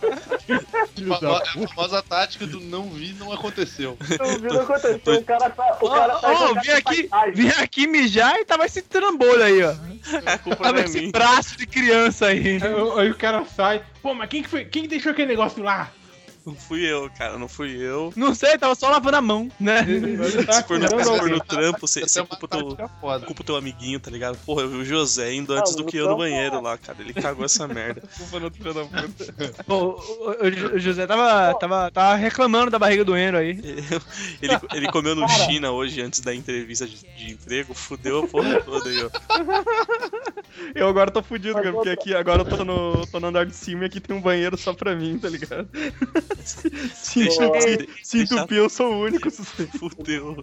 Filho A, famosa tática do não vi não aconteceu. Não viu o que aconteceu. O cara tá. O cara tá. Ó, ó, vim aqui, vim aqui mijar e tava esse trambolho aí, ó. A culpa Tava não é esse braço de criança aí. Aí, aí o cara sai. Pô, mas quem que foi? Quem que deixou aquele negócio lá? Não fui eu, cara, não fui eu. Não sei, tava só lavando a mão, né? [LAUGHS] Se for no, se for no trampo, você, Essa você é culpa teu, culpa teu amiguinho, tá ligado? Porra, eu vi o José indo antes do que eu no trampo, banheiro é. lá, cara. Ele cagou essa [LAUGHS] merda. Culpa no filho da puta. Pô, o, o- o José tava, tava, tava reclamando da barriga doendo aí. [LAUGHS] Ele, ele comeu no Cara. China hoje, antes da entrevista de, de emprego, fudeu a porra toda aí, ó. Eu agora tô fudido, cara, porque aqui agora eu tô no, tô no andar de cima e aqui tem um banheiro só pra mim, tá ligado? [LAUGHS] Se, se, se entupir, eu sou o único suspeito. [LAUGHS] Fudeu.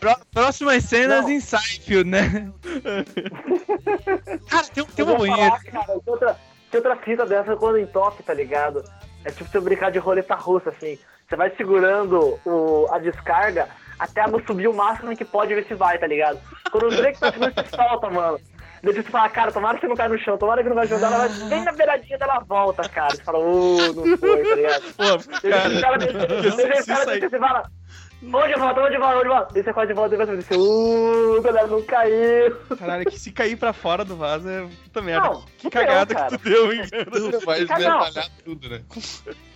Pró- próximas cenas em Seinfeld, né? [LAUGHS] Cara, tem, tem Eu uma banheira. falar, cara, tem outra, tem outra fita dessa quando entope, tá ligado? É tipo você brincar de roleta russa, assim. Você vai segurando o, a descarga até a água subir o máximo que pode ver se vai, tá ligado? Quando vê que tá subindo, você solta, mano. Daí você fala, cara, tomara que você não cai no chão, tomara que não vai jogar, ela vai bem na beiradinha dela volta, cara. Você fala, ô, não foi, tá ligado? [LAUGHS] Pô, Cara, cara, se cara você fala, Vamos de volta, vamos de volta, vamos de volta. E você corre de volta e você diz, uh, galera, não caiu. Caralho, que se cair pra fora do vaso é puta merda. Não, que cagada cara. que tu deu, hein? Tu faz Cara, não. medalhar tudo, né? [LAUGHS]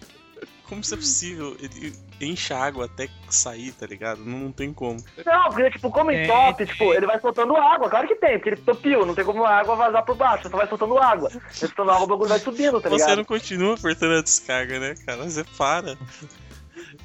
Como isso é possível? Ele enche a água até sair, tá ligado? Não, não tem como. Não, porque, tipo, como Tem, entope, tipo, ele vai soltando água. Claro que tem, porque ele topiu, não tem como a água vazar por baixo, só vai soltando água. Ele soltando água, o bagulho vai subindo, tá Você ligado? não continua apertando a descarga, né, cara? Você para.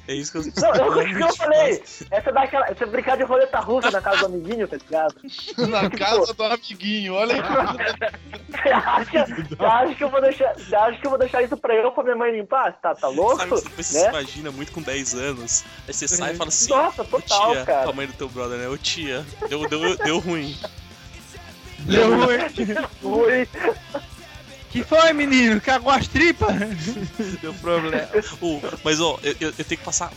É isso que eu Não, eu, o que eu falei, essa, daquela, essa brincar de roleta russa na casa do amiguinho, tá ligado? [LAUGHS] Na casa do amiguinho, olha aí. [LAUGHS] Você acha, você acha que eu vou deixar, você acha que eu vou deixar isso pra eu, pra minha mãe limpar? Tá, tá louco? Sabe, você né? se imagina muito com 10 anos. Aí você sai e fala assim: Nossa, "Ô, total, tia, cara. com a mãe do teu brother, né? Ô tia, deu, deu, deu ruim. Deu ruim. Ui, Que foi, menino? Cagou as tripas? [LAUGHS] Deu problema. [LAUGHS] Ô, mas ó, eu, eu- eu tenho que passar.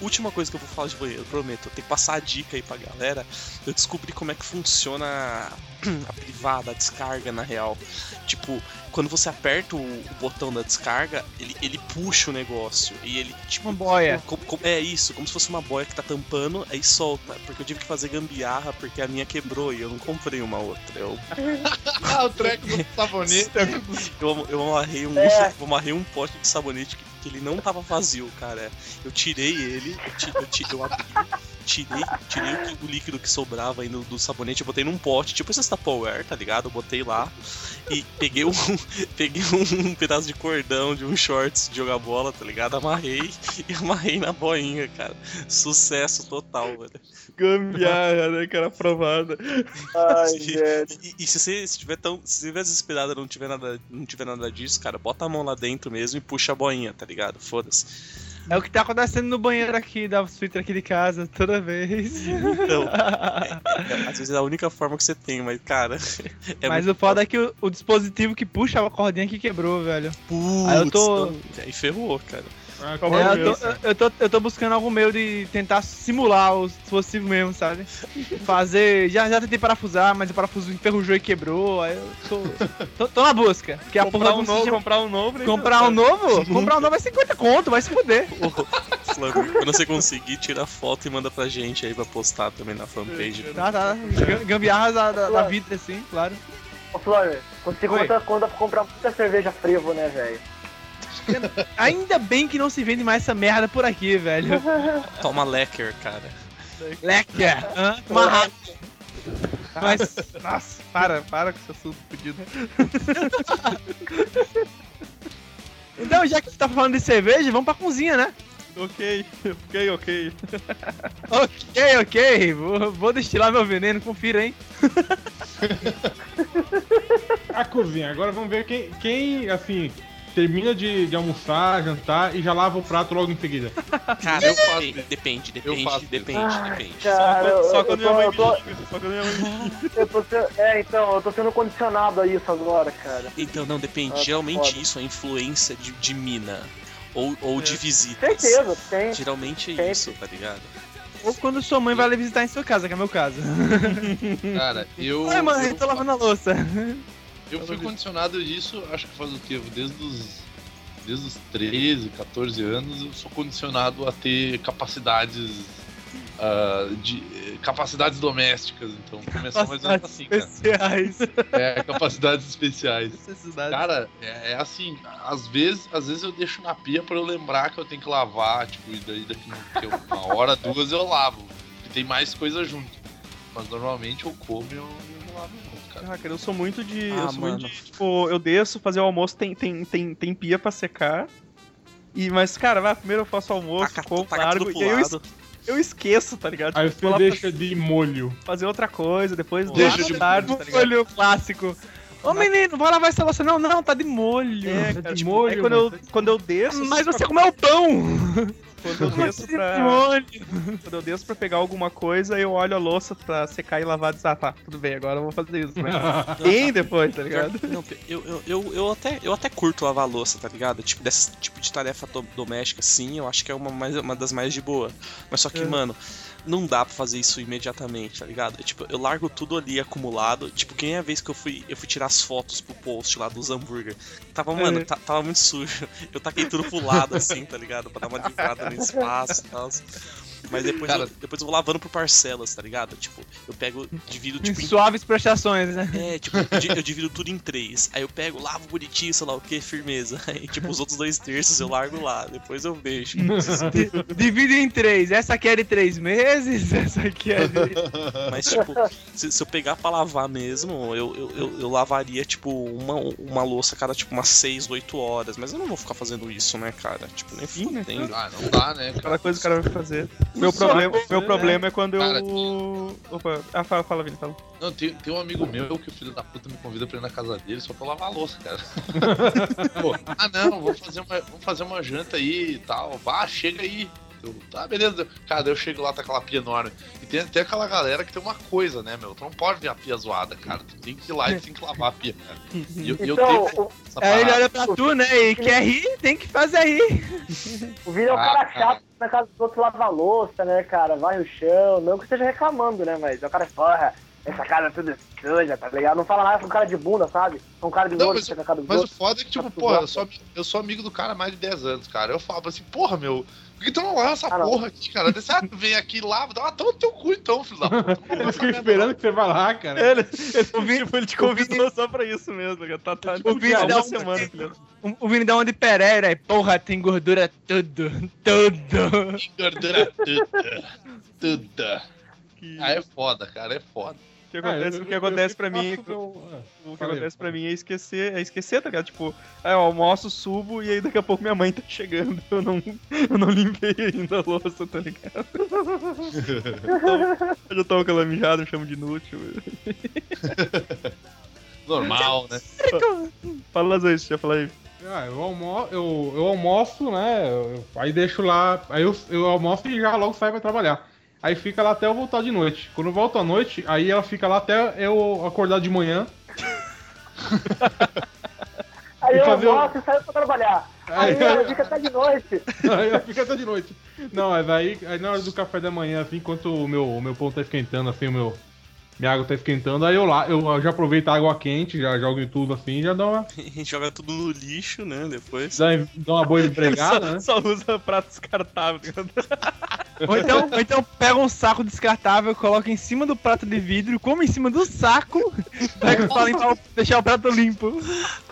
Última coisa que eu vou falar de banheiro, eu prometo. Eu tenho que passar a dica aí pra galera. Eu descobri como é que funciona [CLEARS THROAT] a privada, a descarga na real. Tipo, quando você aperta o, o botão da descarga, ele, ele puxa o negócio. E ele, tipo. Uma boia. co- co- é isso, como se fosse uma boia que tá tampando, aí solta. Porque eu tive que fazer gambiarra porque a minha quebrou e eu não comprei uma outra. Eu, [LAUGHS] Ah, o treco do sabonete. [LAUGHS] eu, eu amarrei um, É. eu amarrei um pote de sabonete que, que ele não tava vazio, cara. Eu tirei ele, eu, eu, eu abri, tirei, tirei o, líquido que sobrava ainda do sabonete, eu botei num pote, tipo esse Tupperware, tá ligado? Eu botei lá e peguei um, [LAUGHS] peguei um pedaço de cordão de um shorts de jogar bola, tá ligado? Amarrei e amarrei na boinha, cara. Sucesso total, velho. Gambiarra, né, cara? Aprovada. ai, [LAUGHS] E- gente. E, e se você estiver tão. Se você estiver desesperado e não tiver nada, não tiver nada disso, cara, bota a mão lá dentro mesmo e puxa a boinha, tá ligado? Foda-se. É o que tá acontecendo no banheiro aqui, da suíte aqui de casa, toda vez. Então, é- [LAUGHS] às vezes é a única forma que você tem, mas, cara. É Mas o foda é que o, o dispositivo que puxa a cordinha que quebrou, velho. Aí eu tô- Putz, Aí ferrou, cara. Ah, É, eu, tô, eu- tô, eu tô buscando algum meio de tentar simular o dispositivo mesmo, sabe? Fazer. Já, já tentei parafusar, mas o parafuso enferrujou e quebrou. Aí eu tô. Tô, tô na busca. Porque a Comprar porra um novo, comprar um novo. nem Comprar um novo? Comprar um novo é 50 conto, vai se fuder. [LAUGHS] Quando você conseguir, tira foto e manda pra gente aí pra postar também na fanpage. Tá, tá. Gam- Gambiarras da, da, da vida, assim, claro. Ô, Flávio, consigo Oi. conta, conta pra comprar muita cerveja frevo, né, velho? [LAUGHS] Ainda bem que não se vende mais essa merda por aqui, velho. [LAUGHS] Toma lecker, cara. Lecker. Uma Mas, Nossa, para, para com esse assunto fudido. [LAUGHS] então, já que você tá falando de cerveja, vamos pra cozinha, né? Ok, ok, ok. Ok, ok. Vou, vou destilar meu veneno, confira, hein? A cozinha. Agora vamos ver quem, quem assim, termina de, de almoçar, jantar e já lava o prato logo em seguida. [LAUGHS] Cara, Eu faço depende, depende, faço depende, Ai, depende. Cara, eu, Só quando minha tô, mãe me liga. Só quando minha mãe me liga. tô, eu tô sendo, É, então, eu tô sendo condicionado a isso agora, cara. Então, não, depende. Ah, Geralmente foda. isso é influência de, de mina. Ou, ou de visitas. Certeza, tem. Geralmente é Tem. isso, tá ligado? Ou quando sua mãe vai lhe visitar em sua casa, que é meu caso. Cara, [LAUGHS] eu. Oi, mãe, eu, tô lavando a louça. Eu fui condicionado disso, acho que faz o quê? Desde os. Desde os 13, 14 anos, eu sou condicionado a ter capacidades. ah, de, capacidades domésticas, então começou mais ou menos assim, cara. especiais. É, capacidades especiais. Necessidade. Cara, é, é assim, às vezes, às vezes eu deixo na pia pra eu lembrar que eu tenho que lavar, tipo, e daí daqui uma hora, duas eu lavo. Porque tem mais coisa junto. Mas normalmente eu como e eu Ah, cara, eu sou muito de. Ah, eu sou muito de, tipo, eu desço, fazer o almoço, tem, tem, tem, tem pia pra secar. E, mas, cara, vai, primeiro eu faço o almoço, Taca, como, taca largo, e aí eu, es- eu esqueço, tá ligado? Aí Tipo, você deixa de molho. fazer outra coisa, depois Deixa de de tarde, tá ligado? Molho clássico. Ô menino, vai lavar essa louça. Não, não, tá de molho. É, de cara, tipo, molho, aí quando eu, quando eu desço. Mas assim, você comeu o pão! Quando eu desço De pra. Quando eu desço pra pegar alguma coisa, eu olho a louça pra secar e lavar e ah, tá, tudo bem, agora eu vou fazer isso, né? [LAUGHS] Bem depois, tá ligado? Não, eu, eu, eu, eu, até, eu até curto lavar louça, tá ligado? Tipo, desse tipo de tarefa doméstica, sim, eu acho que é uma, mais, uma das mais de boa. Mas só que, É. mano, não dá pra fazer isso imediatamente, tá ligado? É, tipo, eu largo tudo ali acumulado. Tipo, quem é a vez que eu fui, eu fui tirar as fotos pro post lá dos hambúrguer? Tava, mano, É. ta- tava muito sujo. [LAUGHS] Eu taquei tudo pro lado, assim, tá ligado? Pra dar uma limpada no [LAUGHS] espaço e tal. Mas depois, Cara- eu, depois eu vou lavando por parcelas, tá ligado? Tipo, eu pego, divido [LAUGHS] tipo em Suaves prestações, né? É, tipo, eu, di- eu divido tudo em três. Aí eu pego, lavo bonitinho, sei lá o que, firmeza. [LAUGHS] Aí, tipo, os outros dois terços eu largo lá. Depois eu vejo. [LAUGHS] Divide em três. Essa aqui é de três meses, essa aqui é de. Mas, tipo, se, se eu pegar pra lavar mesmo, eu, eu, eu, eu lavaria, tipo, uma, uma louça a cada, tipo, umas 6, 8 horas. Mas eu não vou ficar fazendo isso, né, cara? Tipo, nem fudendo. Ah, não dá, né, cara? Aquela coisa que o cara vai fazer. Meu problema, meu né? problema é quando Cara, eu. Opa, ah, fala, fala, Vini, fala. Não, tem, tem um amigo meu que o filho da puta me convida pra ir na casa dele só pra lavar a louça, cara. [LAUGHS] Pô, ah não, vamos fazer uma, vamos fazer uma janta aí e tal. Vá, chega aí. Eu, tá, beleza. Cara, eu chego lá, tá aquela pia enorme. E tem até aquela galera que tem uma coisa, né, meu? Tu não pode ver a pia zoada, cara. Tu tem que ir lá e tem que lavar a pia, cara. E eu, e eu Então, tenho Aí ele olha pra tu, né? E quer rir, tem que fazer rir. [LAUGHS] o Vini é um Ah, cara cara. chato na casa dos outros lava a louça, né, cara? Vai o chão. Não que esteja reclamando, né? Mas é o cara porra, essa casa é tudo suja, tá ligado? Não fala nada com cara de bunda, sabe? Com cara de Não, mas- na casa dos Mas o foda é que, tipo, Tá porra, eu sou, eu sou amigo do cara há mais de 10 anos, cara. Eu falo assim, porra, meu, por que tu não lava essa Ah, não. porra aqui, cara? Tu vem aqui, lava, dá no teu cu então, filho da puta. Eu fiquei esperando que você vá lá, cara. Ele, ele, [LAUGHS] tipo, ele te convidou só pra isso mesmo, cara. Tá, tá, O Vini dá uma um- semana, filho. O Vini dá uma de Pereira e, porra, tem gordura tudo, tudo. Gordura tudo. Tudo. Que- Ah, é foda, cara, é foda. O que acontece, o que acontece pra mim, o que Falei. acontece pra mim é esquecer, é esquecer, tá ligado? Tipo, é, eu almoço, subo e aí daqui a pouco minha mãe tá chegando. [LAUGHS] Eu não, eu não limpei ainda a louça, tá ligado? Então, [LAUGHS] eu já tomo aquela mijada, me chamo de inútil. [LAUGHS] Normal, né? Fala as vezes, já falei. Ah, eu, almo eu, eu almoço, né? eu- aí deixo lá. Aí eu, eu almoço e já logo saio pra trabalhar. Aí fica lá até eu voltar de noite. Quando eu volto à noite, aí ela fica lá até eu acordar de manhã. [LAUGHS] Aí eu fazer o- almoço e saio pra trabalhar. Aí Aí- ela fica até de noite. [LAUGHS] Aí ela fica até de noite. Não, mas aí, aí na hora do café da manhã, assim, enquanto o meu, o meu pão tá esquentando, assim, o meu. Minha água tá esquentando, aí eu lá, eu já aproveito a água quente, já jogo em tudo assim, já dá uma, [LAUGHS] A gente joga tudo no lixo, né? Depois. dá, dá uma boa [LAUGHS] esfregada, né? Só usa prato descartável, tá? [LAUGHS] Ou então, ou então pega um saco descartável, coloca em cima do prato de vidro, come em cima do saco, pega pra limpar, o- deixar o prato limpo.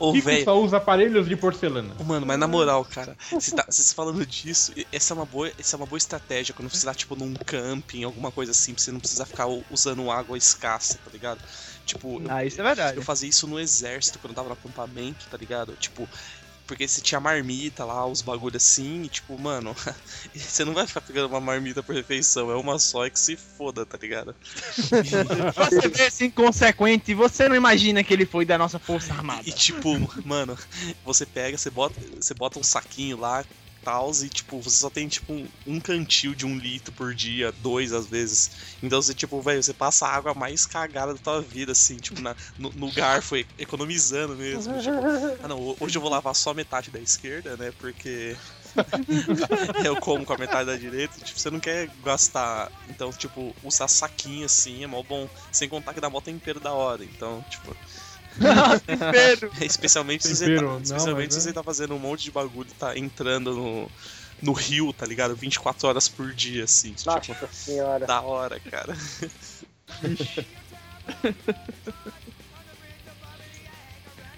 Ô, velho. só usa aparelhos de porcelana. Ô, Mano, mas na moral, cara, você tá, vocês falando disso, essa é, uma boa, essa é uma boa estratégia quando você tá, tipo, num camping, alguma coisa assim, pra você não precisar ficar usando água escassa, tá ligado? Tipo, eu, Ah, isso é verdade. eu fazia isso no exército quando eu tava no acampamento, tá ligado? Tipo, porque você tinha marmita lá, os bagulho assim, e tipo, mano, [LAUGHS] você não vai ficar pegando uma marmita por refeição, é uma só e que se foda, tá ligado? [LAUGHS] Você vê esse inconsequente, você não imagina que ele foi da nossa Força Armada. E tipo, mano, você pega, você bota, você bota um saquinho lá, tal, e tipo, você só tem tipo um, cantil de um litro por dia, dois às vezes. Então você, tipo, velho, você passa a água mais cagada da tua vida, assim, tipo, na, no, no garfo, economizando mesmo. Tipo, ah não, hoje eu vou lavar só metade da esquerda, né? Porque. [LAUGHS] eu como com a metade da direita, tipo, você não quer gastar. Então, tipo, usar saquinho assim é mó bom. Sem contar que dá mó tempero da hora. Então, tipo. Tempero. [LAUGHS] Especialmente se você tá, não, especialmente se é. você tá fazendo um monte de bagulho e tá entrando no, no rio, tá ligado? 24 horas por dia, assim. Nossa Tipo, senhora. da hora, cara. [LAUGHS]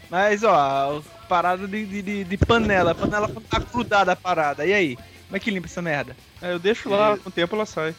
Mas, ó, parada de, de, de- de panela. Panela tá grudada a parada. E aí? Como é que limpa essa merda? É, eu deixo lá, com o tempo ela sai.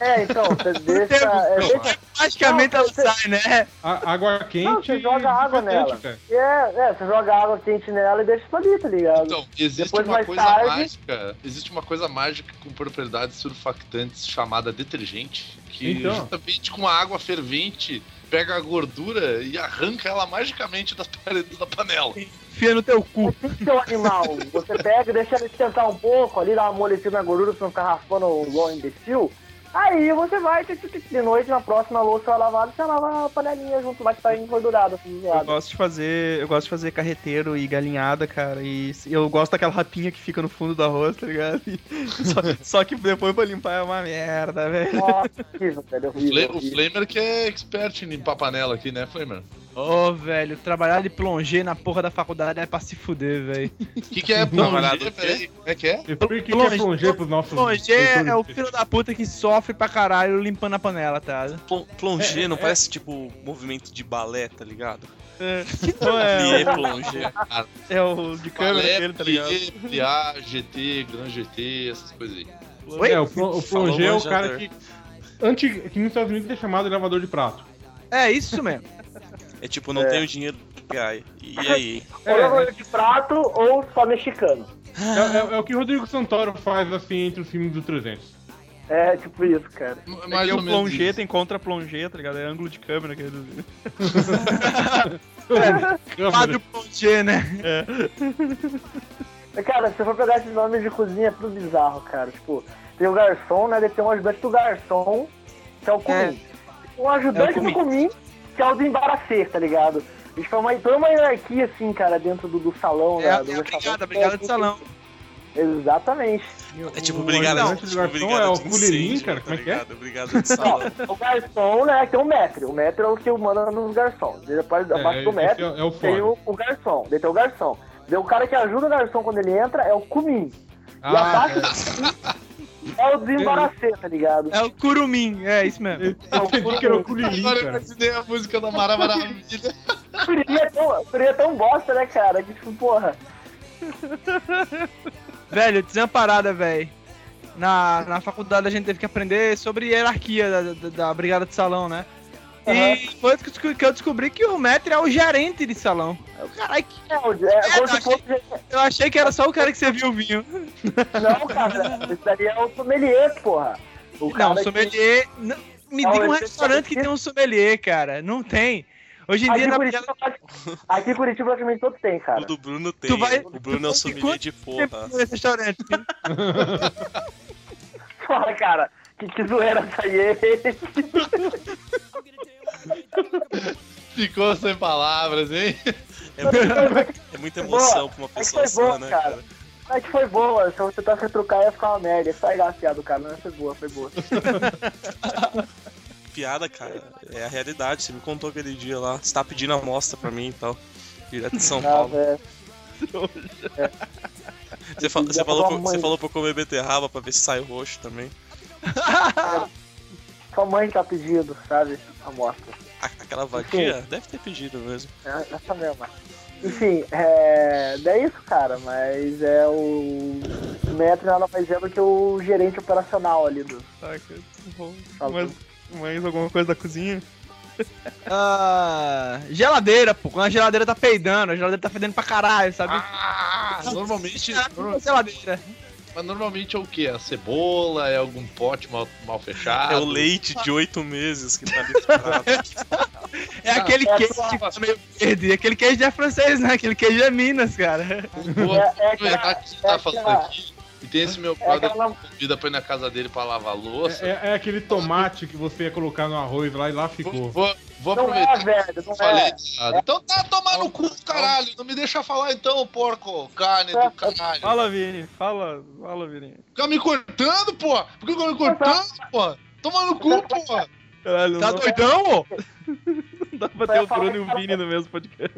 É, então, você [LAUGHS] deixa. É, Não, ela você- sai, né? A- água quente. Não, você joga água nela. é, é, você joga água quente nela e deixa isso ali, tá ligado? Então, existe Depois, uma coisa tarde- mágica. Existe uma coisa mágica com propriedades surfactantes chamada detergente. Que Então. justamente com a água fervente pega a gordura e arranca ela magicamente das [LAUGHS] paredes da panela. Enfia no teu cu. Seu animal, você pega, deixa ela esquentar um pouco ali, dá uma amolecida na gordura pra não ficar raspando um imbecil. Aí você vai, de noite, na próxima louça lavada, você lava a panelinha junto, vai estar engordurada, assim, Eu gosto de fazer. Eu gosto de fazer carreteiro e galinhada, cara. E eu gosto daquela rapinha que fica no fundo do arroz, tá ligado? E [LAUGHS] só, só que depois pra limpar é uma merda, velho. Nossa, horrível, velho, O, horrível. Flamer que é expert em limpar panela aqui, né, Flamer? Ô, velho, trabalhar de plongê na porra da faculdade é pra se fuder, velho. O que, que é quê? peraí? Como é que é? Explica o que é plongê pros nossos. Plongê é o filho da puta que sofre pra caralho limpando a panela, tá? ligado? Plon- Plongé É, não é. parece tipo movimento de balé, tá ligado? Não, é, Plié, plongé. [LAUGHS] é o de câmera Balé, aquele, tá ligado? plié, GT, Gran GT, essas coisas aí. Oi? É, o, o Falou plongê é o cara que. Antes, que nos Estados Unidos é chamado de lavador de prato. É isso mesmo. É tipo, não É. tenho dinheiro pra pagar. E [LAUGHS] aí? Ou lavador de prato ou só mexicano. É, é- é o que o Rodrigo Santoro faz assim entre os filmes do 300. É tipo isso, cara. M- Aqui Mais é o plongê, tem contra plongê, tá ligado? É ângulo de câmera. Que eles... [LAUGHS] Fábio Plongê, né? Cara, se você for pegar esses nomes de cozinha, é tudo bizarro, cara. Tipo, tem o garçom, né? Deve ter um ajudante do garçom, que é o Cumim. Um ajudante É o do Cumim, que é o do embaracê, tá ligado? Tipo, é uma, toda uma hierarquia, assim, cara, dentro do, do salão, É, né? a- do é a restaurante. brigada, a brigada de salão. Exatamente. É tipo O brigada, ajudante do tipo, garçom brigada é o Culirim, cara, tá como é que é? salão. [LAUGHS] O garçom, né? Tem o mestre. O mestre é o que manda nos garçons. Depois, abaixo do esse mestre, é, é o tem o, o garçom. Daí tem o garçom. Daí o cara que ajuda o garçom quando ele entra é o Cumim. E Ah, abaixo do Cumim é o desembaracê, tá ligado? É o Curumim, é isso mesmo. eu entendi que era o Culirim, Agora eu imaginei a música da Mara Maravilha. O Curirim é tão, o é tão bosta, né, cara? Que tipo, porra. [LAUGHS] Velho, dizer uma parada, velho. Na, na faculdade a gente teve que aprender sobre hierarquia da, da, da brigada de salão, né? E foi que eu descobri- que eu que o Metri é o gerente de salão. Eu, Caralho, que- É, é, se achei- eu achei que era só o cara que serviu o vinho. Não, cara. Isso daí é o sommelier, porra. O Não, que- sommelier. não- me Não, diga um esse- restaurante que tem um sommelier, cara. Não tem. Hoje em Aqui dia na Curitiba, aqui em Curitiba praticamente todos tem, cara. O do Bruno tem. Tu vai- O Bruno é o sommelier de porra. nesse restaurante. [LAUGHS] Fala, cara. Que, que zoeira essa aí. [LAUGHS] Ficou sem palavras, hein? É, muita- é muita emoção pra uma É que pessoa foi só, boa, né, cara. cara? É que foi boa, se você tá retrucar ia ficar uma merda. Só a piada, cara. Não, foi boa, foi boa. [LAUGHS] Piada, cara, é a realidade. Você me contou aquele dia lá. Você tá pedindo amostra pra mim e tal. Direto de São Ah, Paulo. velho. Você, fa- você Já falou, você falou pra eu comer beterraba pra ver se sai roxo também. [LAUGHS] Sua mãe tá pedindo, sabe? A mostra. A- Aquela vadia deve ter pedido mesmo. É, essa mesma. Enfim, é. É isso, cara, mas é o. O metro nada mais é do que o gerente operacional ali do. Saca? Bom, Tá mais, alguma coisa da cozinha? Ah, geladeira, pô. Quando a geladeira tá peidando, a geladeira tá fedendo pra caralho, sabe? Ah, normalmente, Ah, geladeira. mas normalmente é o quê? A cebola? É algum pote mal, mal fechado? É o leite de oito meses que tá ali. [LAUGHS] É aquele é queijo que tá meio verde. Aquele queijo é francês, né? Aquele queijo é Minas, cara. Vou É- é que você tá é falando aquela- aqui. E tem esse meu É brother aquela. que convida pra ir na casa dele pra lavar louça. É, é aquele tomate que você ia colocar no arroz lá e lá Vou, ficou. vou, vou Não é, aproveitar velho, que eu não falei é. Então tá tomar no cu, caralho. Não me deixa falar então, porco. Carne do caralho. Fala, Vini. Fala, fala, Vini. Fica me cortando, pô. Por que eu me cortando, pô? Toma no cu, pô. Caralho, Tá não, doidão, ô? [LAUGHS] não dá pra ter o Bruno e o Vini no mesmo podcast.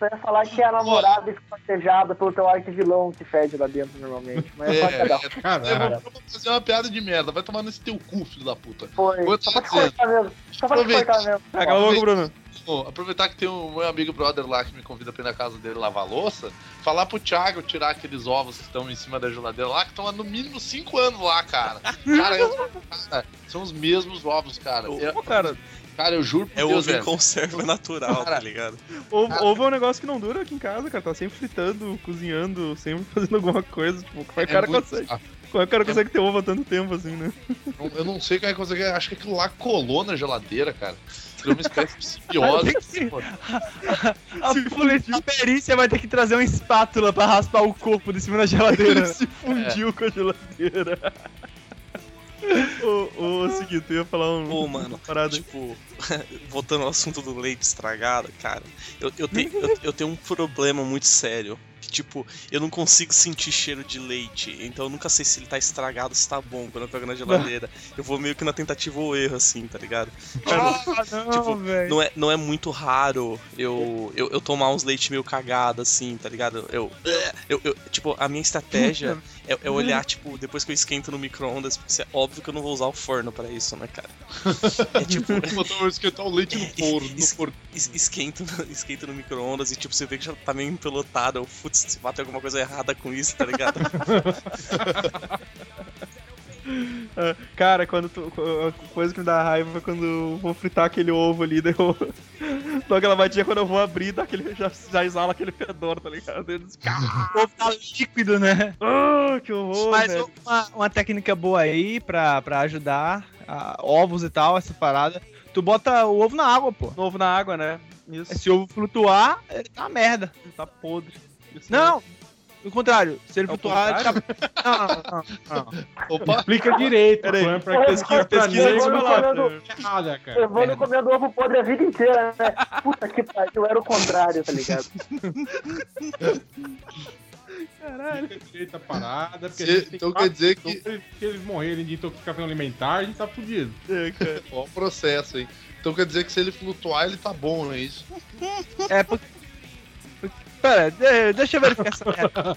Você ia falar que é a namorada esquartejada pelo teu arquivilão que fede lá dentro normalmente. Mas É, pode é, dar. eu Caralho. vou fazer uma piada de merda. Vai tomar nesse teu cu, filho da puta. Foi. Vou Só pra te cortar mesmo. Só pra te cortar mesmo. Cala a boca, Bruno. Bom, aproveitar que tem um meu amigo brother lá que me convida pra ir na casa dele lavar louça, falar pro Thiago tirar aqueles ovos que estão em cima da geladeira lá, que estão há no mínimo 5 anos lá, cara. Cara, eu- cara, são os mesmos ovos, cara. Eu- Pô, cara, cara, eu juro por É o Deus, ovo em velho. conserva natural, tá Cara. ligado? ovo, ovo é um negócio que não dura aqui em casa, cara. Tá sempre fritando, cozinhando, sempre [LAUGHS] fazendo alguma coisa. Tipo, como é que o cara muito- consegue? ah, Como é que o cara consegue ter ovo há tanto tempo assim, né? eu não sei como é que consegue. Acho que aquilo lá colou na geladeira, cara. Criou uma espécie de [LAUGHS] simbiose. [LAUGHS] A, a perícia vai ter que trazer uma espátula pra raspar o corpo de cima da geladeira. se fundiu com a geladeira. [LAUGHS] Ô, ô, seguinte, eu ia falar um, Pô, mano, parada. tipo, [LAUGHS] voltando ao assunto do leite estragado, cara, eu, eu, te- [LAUGHS] eu, eu tenho um problema muito sério. Que, tipo, eu não consigo sentir cheiro de leite. Então eu nunca sei se ele tá estragado, se tá bom quando eu pego na geladeira. Eu vou meio que na tentativa ou erro, assim, tá ligado? Ah, não, Tipo. Não é, não é muito raro eu, eu, eu tomar uns leite meio cagado, assim, tá ligado? Eu, eu, eu- tipo, a minha estratégia é, é olhar, tipo, depois que eu esquento no micro-ondas, porque é óbvio que eu não vou usar o forno pra isso, né, cara? [LAUGHS] É tipo, Botar esquentar o leite no forno. No Es- forno. es- esquento, no- esquento no micro-ondas e, tipo, você vê que já tá meio empelotado. Putz, se bater alguma coisa errada com isso, tá ligado? [LAUGHS] [LAUGHS] Cara, quando tu, a coisa que me dá raiva é quando eu vou fritar aquele ovo ali, [LAUGHS] daí eu dou aquela batidinha quando eu vou abrir, dá aquele, já, já exala aquele fedor, tá ligado? Eles, [LAUGHS] O ovo tá líquido, né? ah, que horror, Mas velho. uma, uma técnica boa aí pra, pra ajudar a- ovos e tal, essa parada. Tu bota o ovo na água, pô. Novo na água, né? Isso. Se o ovo flutuar, ele tá uma merda. tá podre. Isso Não, É o flutuar, ele tá... contrário? [LAUGHS] Não, não, não, não. Opa, Explica direito, Peraí, pra pesquisa- pesquisa é lá. comendo- errada, cara. No comendo ovo podre a vida inteira, né? Puta que pariu, era o contrário, tá ligado? Explica direito a parada. Porque Se- a gente tem então quer dizer que- Se eles morrerem de intoxicação alimentar, a gente tá fudido. É, cara. ó o processo aí. Então quer dizer que se ele flutuar, ele tá bom, não é isso? É porque... Pera, de- deixa eu verificar essa merda.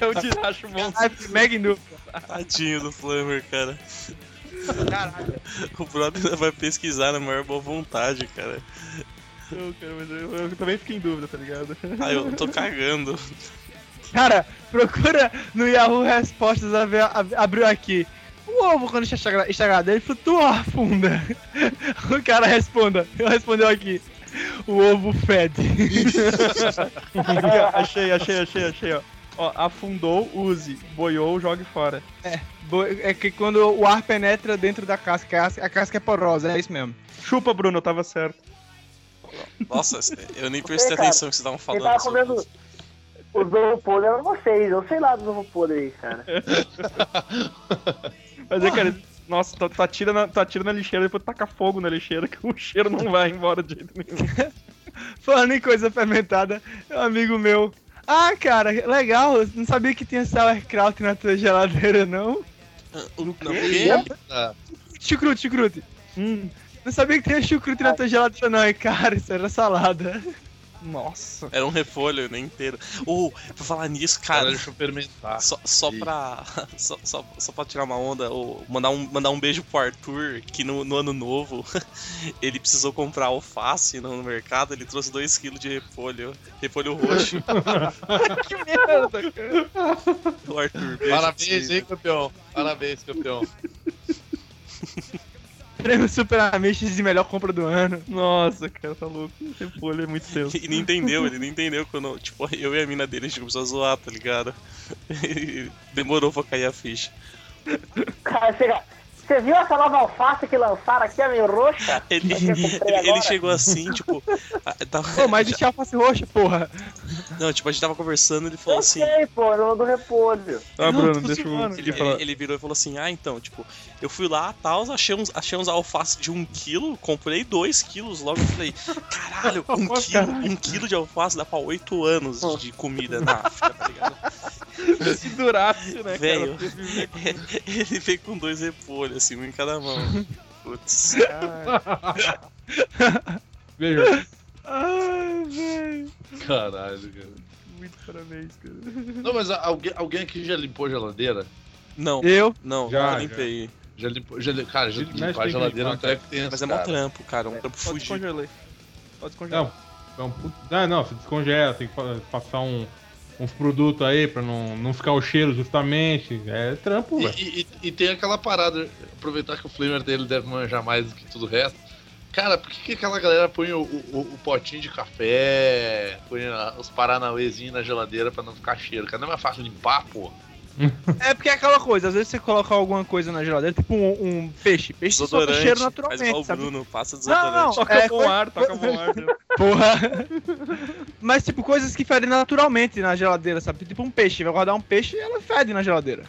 [LAUGHS] eu te acho bom. Ai, Mega em dúvida. Tadinho do Flamer, cara. Caralho. O brother ainda vai pesquisar na maior boa vontade, cara. Não, cara, mas eu, eu também fiquei em dúvida, tá ligado? Ah, eu tô cagando. Cara, procura no Yahoo Respostas, a ver- a- abriu aqui. O ovo, quando está estraga- estragado, ele flutua afunda? [LAUGHS] O cara responda. Eu respondeu aqui. [LAUGHS] O ovo fede. [LAUGHS] Aqui, ó, achei, achei, achei, achei, ó. Ó, afundou, use. Boiou, jogue fora. Bo- É que quando o ar penetra dentro da casca, a casca- é porosa, é isso mesmo. Chupa, Bruno, eu tava certo. Nossa, eu nem prestei atenção que vocês estavam Quem falando. tava sobre comendo isso. os ovos podres eram vocês, eu sei lá dos ovos podres aí, cara. [LAUGHS] Mas é, cara, nossa, tu, tu, atira na, tu atira na lixeira, depois tu taca fogo na lixeira, [LAUGHS] que o cheiro não vai embora de jeito nenhum. [LAUGHS] Falando em coisa fermentada, um amigo meu. Ah, cara, legal, eu não sabia que tinha sauerkraut na tua geladeira, não? O, não, o quê? quê? Ah, Chucrute, chucrute. Hum, Não sabia que tinha chucrute na tua geladeira, não. E, cara, isso era salada. Nossa. Era um repolho, nem inteiro. Ou, por falar nisso, cara, deixa eu fermentar. só, só Ih. pra. [LAUGHS] Só, só, só pra tirar uma onda, ou mandar um, mandar um beijo pro Arthur, que no, no ano novo [LAUGHS] ele precisou comprar alface no, mercado, ele trouxe 2kg de repolho. Repolho roxo. [LAUGHS] que merda, cara. O Arthur, beijo pra Parabéns, hein, campeão. Parabéns, campeão. Prêmio Super Amishes de melhor compra do ano. Nossa, cara, tá louco. Repolho é muito tenso. E não entendeu, ele não entendeu quando, tipo, eu e a mina dele a gente começou a zoar, tá ligado? [LAUGHS] E Demorou pra cair a ficha. Cara, chega. Você viu essa nova alface que lançaram aqui, a meio roxa? Ele, eu [LAUGHS] ele, chegou assim, tipo. tava- Pô, mas deixa alface roxa, porra. Não, tipo, a gente tava conversando ele falou Eu assim. sei, pô, no do repolho. Ah, Não, Bruno, deixa eu, Ele, eu ele- ele virou e falou assim: Ah, então, tipo, eu fui lá, tal, achei uns, achei uns alface de um quilo, comprei dois quilos logo. Eu falei: Caralho, [LAUGHS] um quilo, um quilo de alface dá pra oito anos de comida na África, tá ligado? [LAUGHS] Se durasse, né, Velho. cara? Ele veio com dois repolhos, assim, um em cada mão. [LAUGHS] Putz. [LAUGHS] Veja, Ai, velho. Caralho, cara. Muito parabéns, cara. Não, mas alguém, alguém aqui já limpou a geladeira? Não, Eu? não, Já, já, já. limpei. Já limpou. Já, cara, já limpar a geladeira é limpar, treco tenso. Mas é mó cara. trampo, cara, um trampo Pode fudido. descongelar. Pode descongelar. Não, é não, você descongela, tem que pa- passar um, uns produtos aí pra não, não ficar o cheiro justamente. É trampo, E, velho. e- e- e tem aquela parada, aproveitar que o Flamer dele deve manjar mais do que tudo o resto. Cara, por que, que aquela galera põe o, o- o potinho de café, põe a- os paranauêzinhos na geladeira pra não ficar cheiro? Cara, não é mais fácil limpar, pô? É porque é aquela coisa, às vezes você coloca alguma coisa na geladeira, tipo um, um peixe. Peixe solta Desodorante. cheiro naturalmente, sabe? Bruno, passa Não, não, desodorante. Toca É, bom coi- ar, toca bom ar. [LAUGHS] Porra. Mas tipo, coisas que fedem naturalmente na geladeira, sabe? Tipo um peixe, vai guardar um peixe e ela fede na geladeira.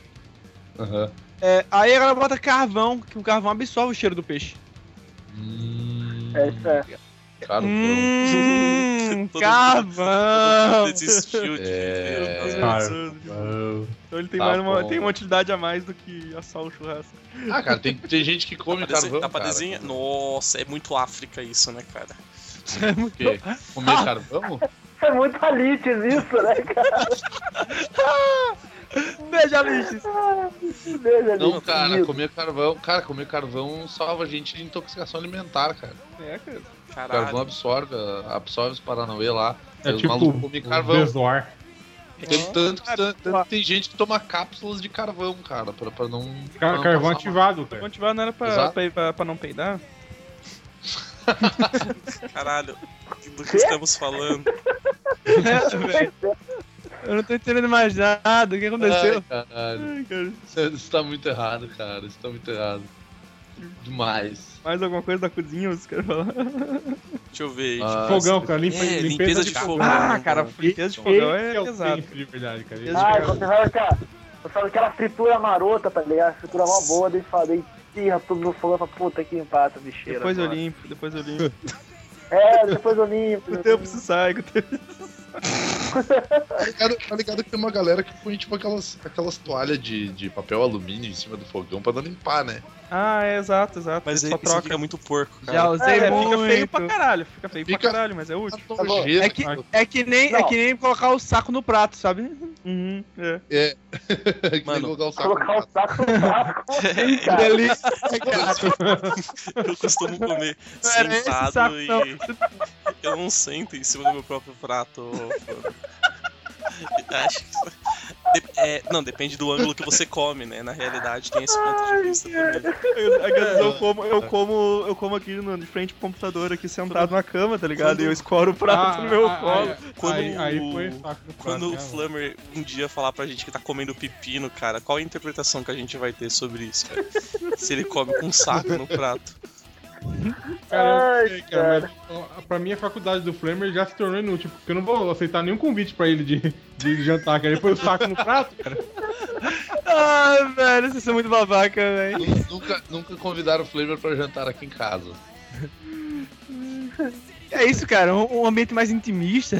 Aham. É, aí ela bota carvão, que o carvão absorve o cheiro do peixe. Hum, É isso é. Hum, Hum, Todo carvão! Desistiu de É. Então ele tem, Tá mais uma, bom. tem uma utilidade a mais do que assar o churrasco. Ah, cara, tem, tem gente que come Dá pra desen- carvão. dá pra cara. desenhar. Nossa, é muito África isso, né, cara? O quê? Comer carvão? É muito alites isso, né, cara? [LAUGHS] [LAUGHS] Veja Não, ali, cara, comer carvão. Cara, comer carvão salva a gente de intoxicação alimentar, cara. É, cara. Caralho. carvão absorve, absorve os Paranauê lá. É os tipo malucos comem carvão. Bezoar. Tem tanto, que- Ah, tanto, tanto tem gente que toma cápsulas de carvão, cara, pra, pra não. pra Car não carvão ativado, cara. Motivar não era pra, pra, pra, pra não peidar? [LAUGHS] Caralho. Do que estamos falando? [LAUGHS] É, velho. Eu não tô entendendo mais nada. O que aconteceu? Ai, caralho. Ai, cara. Isso, isso tá muito errado, cara. Isso tá muito errado. Demais. Mais alguma coisa da cozinha, vocês querem falar? Deixa eu ver. Ah, Fogão, cara. Limpa, É, limpeza, limpeza de de fogão. fogão. Ah, cara, limpeza de fogão é é pesado. de verdade, cara. Ah, você fala aquela, você fala aquela fritura marota, tá ligado? Fritura mó boa, daí fala, daí tira tudo no e fala, puta que empata, bicheira. Depois eu limpo, depois eu limpo. É, depois eu limpo. O tempo se sai, o tempo... Tá ligado, tá ligado que tem uma galera que põe tipo aquelas, aquelas toalhas de, de papel alumínio em cima do fogão pra não limpar, né? Ah, é exato, exato. Mas Ele só troca. fica muito porco, cara. Já usei É, muito. fica feio pra caralho, fica feio Fica- pra caralho, mas é útil. Tá É que, é, que nem, é que nem colocar o saco no prato, sabe? Uhum, é. É. [LAUGHS] que nem Mano, colocar o saco. Colocar o saco no prato, assim, [LAUGHS] cara? Delícia, cara. Eu costumo comer sentado saco, e. não. Eu não sento em cima do meu próprio prato. [LAUGHS] Acho que. de- é, não, depende do ângulo que você come, né? Na realidade tem esse ponto de vista também. Eu, às vezes eu como, eu como, eu como aqui no, de frente pro computador, aqui sentado na cama, tá ligado? E eu escoro o prato no meu Ah, colo. ah, Quando aí, aí o- foi saco do Quando o prato, né, Flammer um dia falar pra gente que tá comendo pepino, cara, qual a interpretação que a gente vai ter sobre isso, cara? Se ele come com um saco no prato. Cara, eu Ai, sei, cara, mas ó, pra mim a faculdade do Flamer já se tornou inútil, porque eu não vou aceitar nenhum convite pra ele de, de jantar, cara. Ele põe o saco no prato, cara. [LAUGHS] Ah, velho, vocês são muito babaca, velho. Nu- Nunca, nunca convidaram o Flavor pra jantar aqui em casa. É isso, cara, um ambiente mais intimista.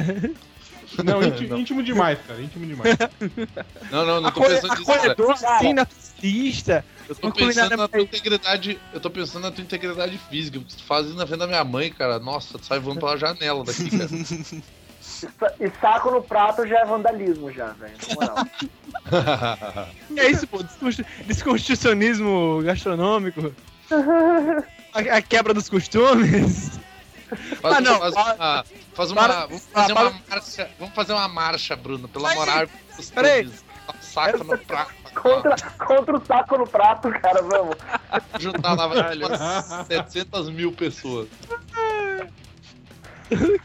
Não, [LAUGHS] íntimo, íntimo demais, cara. Íntimo demais. [LAUGHS] Não, não, não tô Acolhe- pensando nisso. Acolhedor, assim, naturalista. Eu tô pensando na tua integridade. Eu tô pensando na tua integridade física. Tu faz isso na frente da minha mãe, cara. Nossa, tu sai voando pela janela daqui, [LAUGHS] cara. E saco no prato já é vandalismo, já, velho. Na moral. É isso, pô, desconstrucionismo gastronômico. A, a quebra dos costumes. Faz, Ah, não, faz para- uma. Faz uma. para- vamos fazer para- uma marcha. Vamos fazer uma marcha, Bruno. Pela Aí, moral. peraí. Saca no prato. [LAUGHS] contra, contra o saco no prato, cara, vamos. Juntar lá vai umas 700 mil pessoas.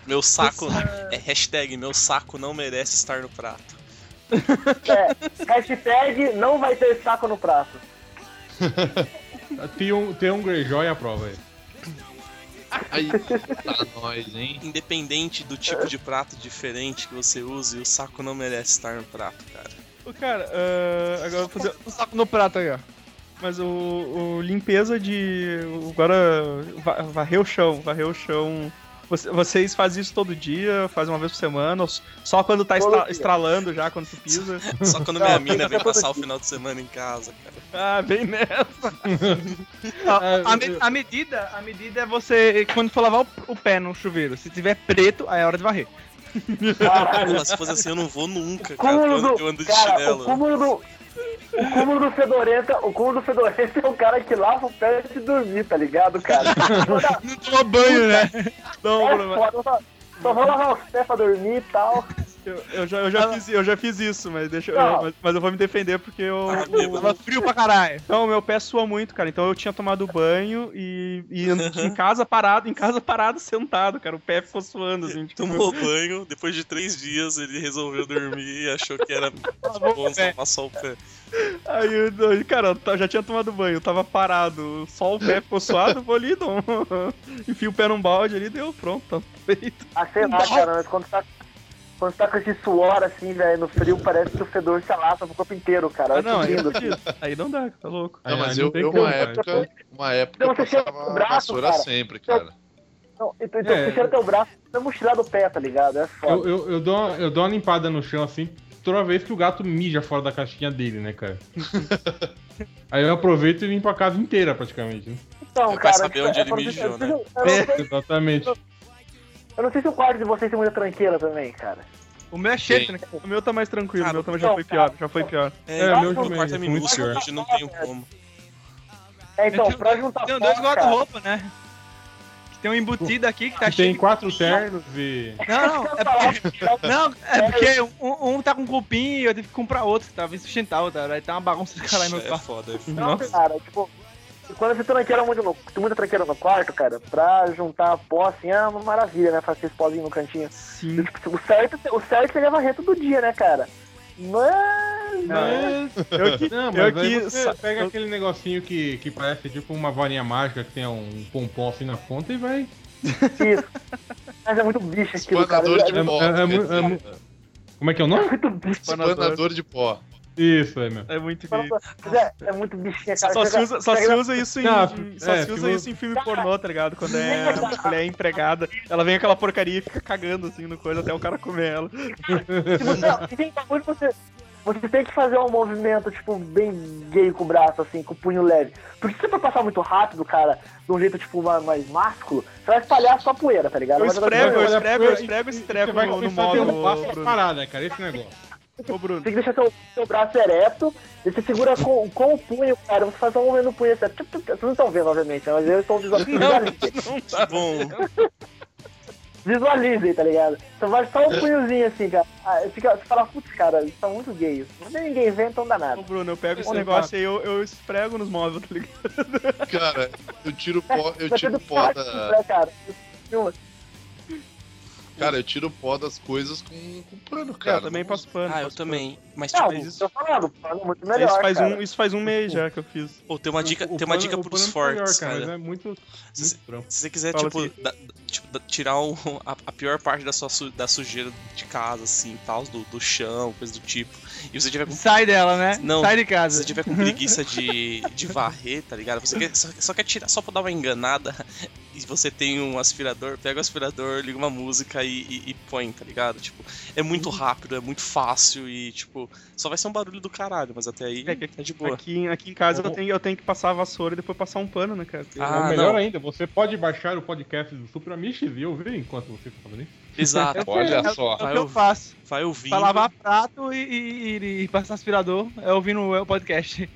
Meu saco. É hashtag, meu saco não merece estar no prato. É, hashtag não vai ter saco no prato. Tem um, tem um Greyjoy à prova aí. Aí, [LAUGHS] tá nós, hein? Independente do tipo de prato diferente que você use, o saco não merece estar no prato, cara. Ô, Cara, ah, agora eu vou fazer. O saco no prato aí, ó. Mas o, o limpeza de. Agora. va- Varrer o chão, varrer o chão. Você- Vocês fazem isso todo dia, fazem uma vez por semana, só quando tá estra- estralando já, quando tu pisa. [LAUGHS] Só quando minha mina vem passar o final de semana em casa, cara. Ah, bem nessa. [LAUGHS] A, a me- a medida, a medida é você, quando for lavar o, o pé no chuveiro, se tiver preto, aí é hora de varrer. Caralho. Se fosse assim eu não vou nunca, cara. Eu eu ando de cara, o chinelo. cúmulo do. O cúmulo do Fedorenta, o cúmulo do Fedorenta é o cara que lava o pé antes de dormir, tá ligado, cara? [LAUGHS] Não toma banho, né? Não, É foda, só, só vou lavar os pés pra dormir e tal. Eu, eu já, eu, já fiz, eu já fiz isso, mas, deixa, eu- mas, mas eu vou me defender porque eu. Ah, bêbado. Tava frio pra caralho. Não, meu pé sua muito, cara. Então eu tinha tomado banho e, e [LAUGHS] em casa parado, em casa parado, sentado, cara. O pé ficou suando, assim. Tipo, Tomou banho, depois de três dias ele resolveu dormir e achou que era [LAUGHS] bom só passar o pé. Aí, eu, eu- cara, eu já tinha tomado banho, eu tava parado, só o pé ficou suado, eu vou ali, dou um- [LAUGHS] enfio o pé num balde ali, deu, pronto, tá feito. Ah, sei lá, cara, mas quando tá. Quando tá com esse suor assim, velho, no frio, parece que o fedor se alata pro corpo inteiro, cara. Ah, não, que aí lindo. não, dá, aí não dá, tá louco. Não, mas eu, eu uma época, uma época Então eu você chega passava braço, vassoura cara. sempre, cara. Então, então então É. você tira teu braço pra mochilar do pé, tá ligado? É foda. Eu, eu, eu, dou uma, eu dou uma limpada no chão assim, toda vez que o gato mija fora da caixinha dele, né, cara? [LAUGHS] Aí eu aproveito e limpo a casa inteira, praticamente. Né? Então, Vai cara, saber tipo, onde é ele mijou, eu- né? eu- eu sei- [LAUGHS] Exatamente. Eu não sei se o quarto de vocês tem muita tranqueira também, cara. O meu é cheio, né? O meu tá mais tranquilo, o meu também já foi pior, cara. já foi pior. É, É, o meu meu também, quarto é muito minúsculo, pior. hoje não tenho como. É, então, tenho- pra juntar Tem dois cara, guarda-roupa, né? Tem um embutido aqui que tá cheio. tem quatro ternos e. Não, não, é porque, não, é porque um, um tá com cupim e eu tive que comprar outro, que tava insustentável, tá? Aí tá uma bagunça do caralho no É quarto. foda, é foda. Não, cara, tipo, quando você tranqueira muito muita tranqueira no quarto, cara, pra juntar pó assim é uma maravilha, né? Fazer esse pozinho no cantinho. Sim. Tipo, o certo, o certo seria varrer todo dia, né, cara? Mas. Mas... Eu que, Não, eu mas aí que você pega eu- aquele negocinho que, que parece tipo uma varinha mágica que tem um pompom assim na ponta e vai. Isso. Mas é muito bicho aquilo, cara. Espanador de É, pó. é- é é Como é que é o é nome? muito bicho. Espanador de pó. Isso aí mesmo. É muito gay. É, é muito bichinha, cara. Só se usa, só se usa isso em, Não, só é, se usa isso em filme pornô, tá ligado? Quando é uma mulher empregada, ela vem aquela porcaria e fica cagando assim no coisa até o cara comer ela. Tipo, não, e você. Você tem que fazer um movimento, tipo, bem gay com o braço, assim, com o punho leve. Porque se você for passar muito rápido, cara, de um jeito, tipo, mais, mais másculo, você vai espalhar só poeira, tá ligado? Eu esfrego, eu esfrego, eu e- esfrego esse e treco Você vai no, no modo, Bruno. paradas, cara, esse negócio. Ô, Bruno. Tem que deixar seu, seu braço ereto, e você segura com, com o punho, cara. Você faz um movimento no punho, assim, tup, vocês não estão vendo, obviamente, né? mas eu estou visualizando. Que [LAUGHS] bom. Visualizem, tá ligado? Você vai só um punhozinho assim, cara. Ah, fica, você fala, putz, cara, isso tá muito gay. isso. Não ninguém vê, então dá Ô, nada. Bruno, eu pego esse negócio aí, eu, eu esfrego nos móveis, tá ligado? Cara, eu tiro pó, eu tiro pó da. né, cara? Não, Cara, eu tiro pó das coisas com, com pano, Cara, eu também passo pano. Ah, eu passo também. Mas, Não, tipo, isso- tô falando, pano muito melhor, Isso faz, cara. um, isso faz um mês já que eu fiz. pô, tem uma dica, O tem uma pano- dica o pros é melhor, fortes, cara. cara. É muito, Se- muito. Se você quiser, Fala tipo, assim. da- tipo, da- tirar o- [LAUGHS] a, a pior parte da sua su- da sujeira de casa, assim, tal, do, do chão, coisa do tipo, e você tiver com Sai dela, né? Não, Sai de Se casa. você tiver com preguiça de, de varrer, tá ligado? Você quer, só, só quer tirar, só pra dar uma enganada, [LAUGHS] e você tem um aspirador, pega o aspirador, liga uma música e, e- e põe, tá ligado? Tipo, é muito rápido, é muito fácil e, tipo, só vai ser um barulho do caralho, mas até aí É é de boa. Aqui, aqui em casa eu Uhum. tenho, eu tenho que passar a vassoura e depois passar um pano, né, cara? Ah, Ou melhor não. ainda, você pode baixar o podcast do Super Amish e ouvir enquanto você está fazendo isso. Exato. [LAUGHS] Olha só. É o Vai que eu faço. Vai ouvindo. Pra lavar prato e, e, e- e passar aspirador, é ouvindo o podcast.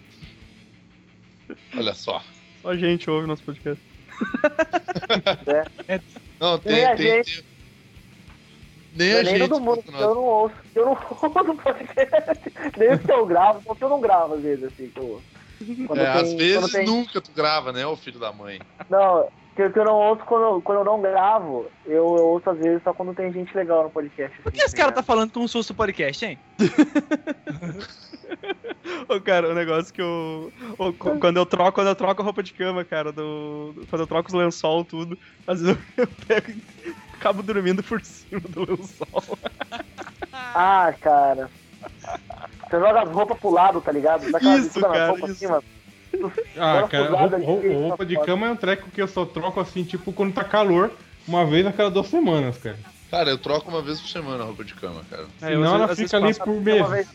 Olha só. Só a gente ouve nosso podcast. [LAUGHS] Não, Nem tem, a tem, gente. tem- Nem Não a é gente. todo mundo, eu não ouço. Eu não [LAUGHS] ouço podcast. Nem os que eu gravo, porque eu não gravo às vezes, assim, que eu ouço. Quando É, tem- às vezes tem- nunca tu grava, né, ô filho da mãe? Não, que, que eu não ouço quando, eu- quando eu não gravo, eu, eu ouço às vezes só quando tem gente legal no podcast. Por que assim, esse cara tá ligado? falando como se fosse o podcast, hein? [LAUGHS] Ô, cara, o negócio que eu. ô, qu- quando eu troco, quando eu troco a roupa de cama, cara, do. Quando eu troco os lençol, tudo, às vezes eu, eu [LAUGHS] pego e acabo dormindo por cima do lençol. [LAUGHS] Ah, cara. Você joga as roupas pro lado, tá ligado? Dá Isso, cara, roupa isso. Acima. Ah, Bora cara, roupa, ali, roupa- roupa de cama é um treco que eu só troco assim, tipo, quando tá calor, uma vez a cada duas semanas, cara. Cara, eu troco uma vez por semana a roupa de cama, cara. É, Senão ela fica ali por meses.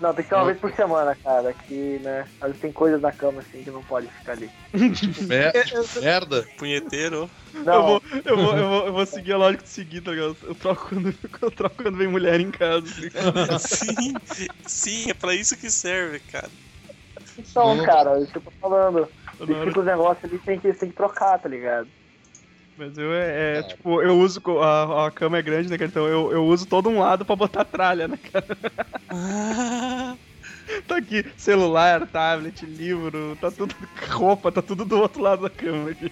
Não, tem que ser uma vez por semana, cara. Que, né? Às vezes tem coisas na cama assim que não pode ficar ali. [LAUGHS] Mer- tipo, merda. Punheteiro. Eu Não, vou, eu, vou, eu, vou, eu vou seguir a lógica de seguir, tá ligado? Eu troco quando, [LAUGHS] eu troco quando vem mulher em casa. tá ligado? sim, sim, é pra isso que serve, cara. então, cara, isso que eu tô falando. Tô na hora- Fica os negócios ali, tem que, tem que trocar, tá ligado? Mas eu é, é, tipo, eu uso. A, a cama é grande, né, cara? Então eu, eu uso todo um lado pra botar tralha, né, cara? [LAUGHS] Tá aqui, celular, tablet, livro, tá tudo. roupa, tá tudo do outro lado da cama aqui.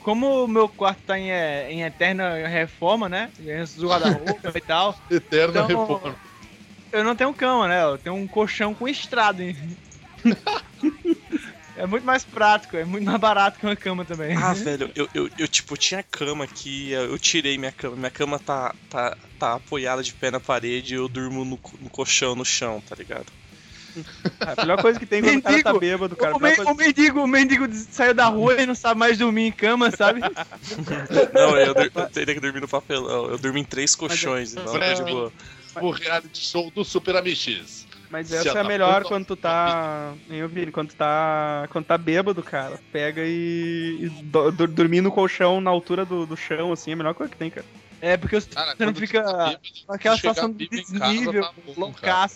Como o meu quarto tá em, é, em eterna reforma, né? Do guarda-roupa e tal. [LAUGHS] Eterna Então- reforma. Eu não tenho cama, né? Eu tenho um colchão com estrado. hein? [LAUGHS] é muito mais prático, é muito mais barato que uma cama também. Ah, velho, eu, eu, eu, tipo, tinha cama que eu tirei minha cama. Minha cama tá, tá, tá apoiada de pé na parede e eu durmo no, no colchão no chão, tá ligado? [LAUGHS] A melhor coisa que tem quando o cara tá Mendigo. bêbado, cara. O, men- coisa- o mendigo, o mendigo saiu da rua e não sabe mais dormir em cama, sabe? [LAUGHS] Não, eu, eu teria que dormir no papelão. Eu durmo em três colchões, então tá de boa. O reality show do Super Amiches. Mas Se essa é a ela melhor quando tu tá. Hein, Vini? Quando tu tá. Quando tá bêbado, cara. Pega e. e do- dur- dormir no colchão na altura do, do chão, assim, é a melhor coisa que tem, cara. É, porque você Cara, não quando tu fica tá bêbado, naquela situação de desnível, tá bom, cara.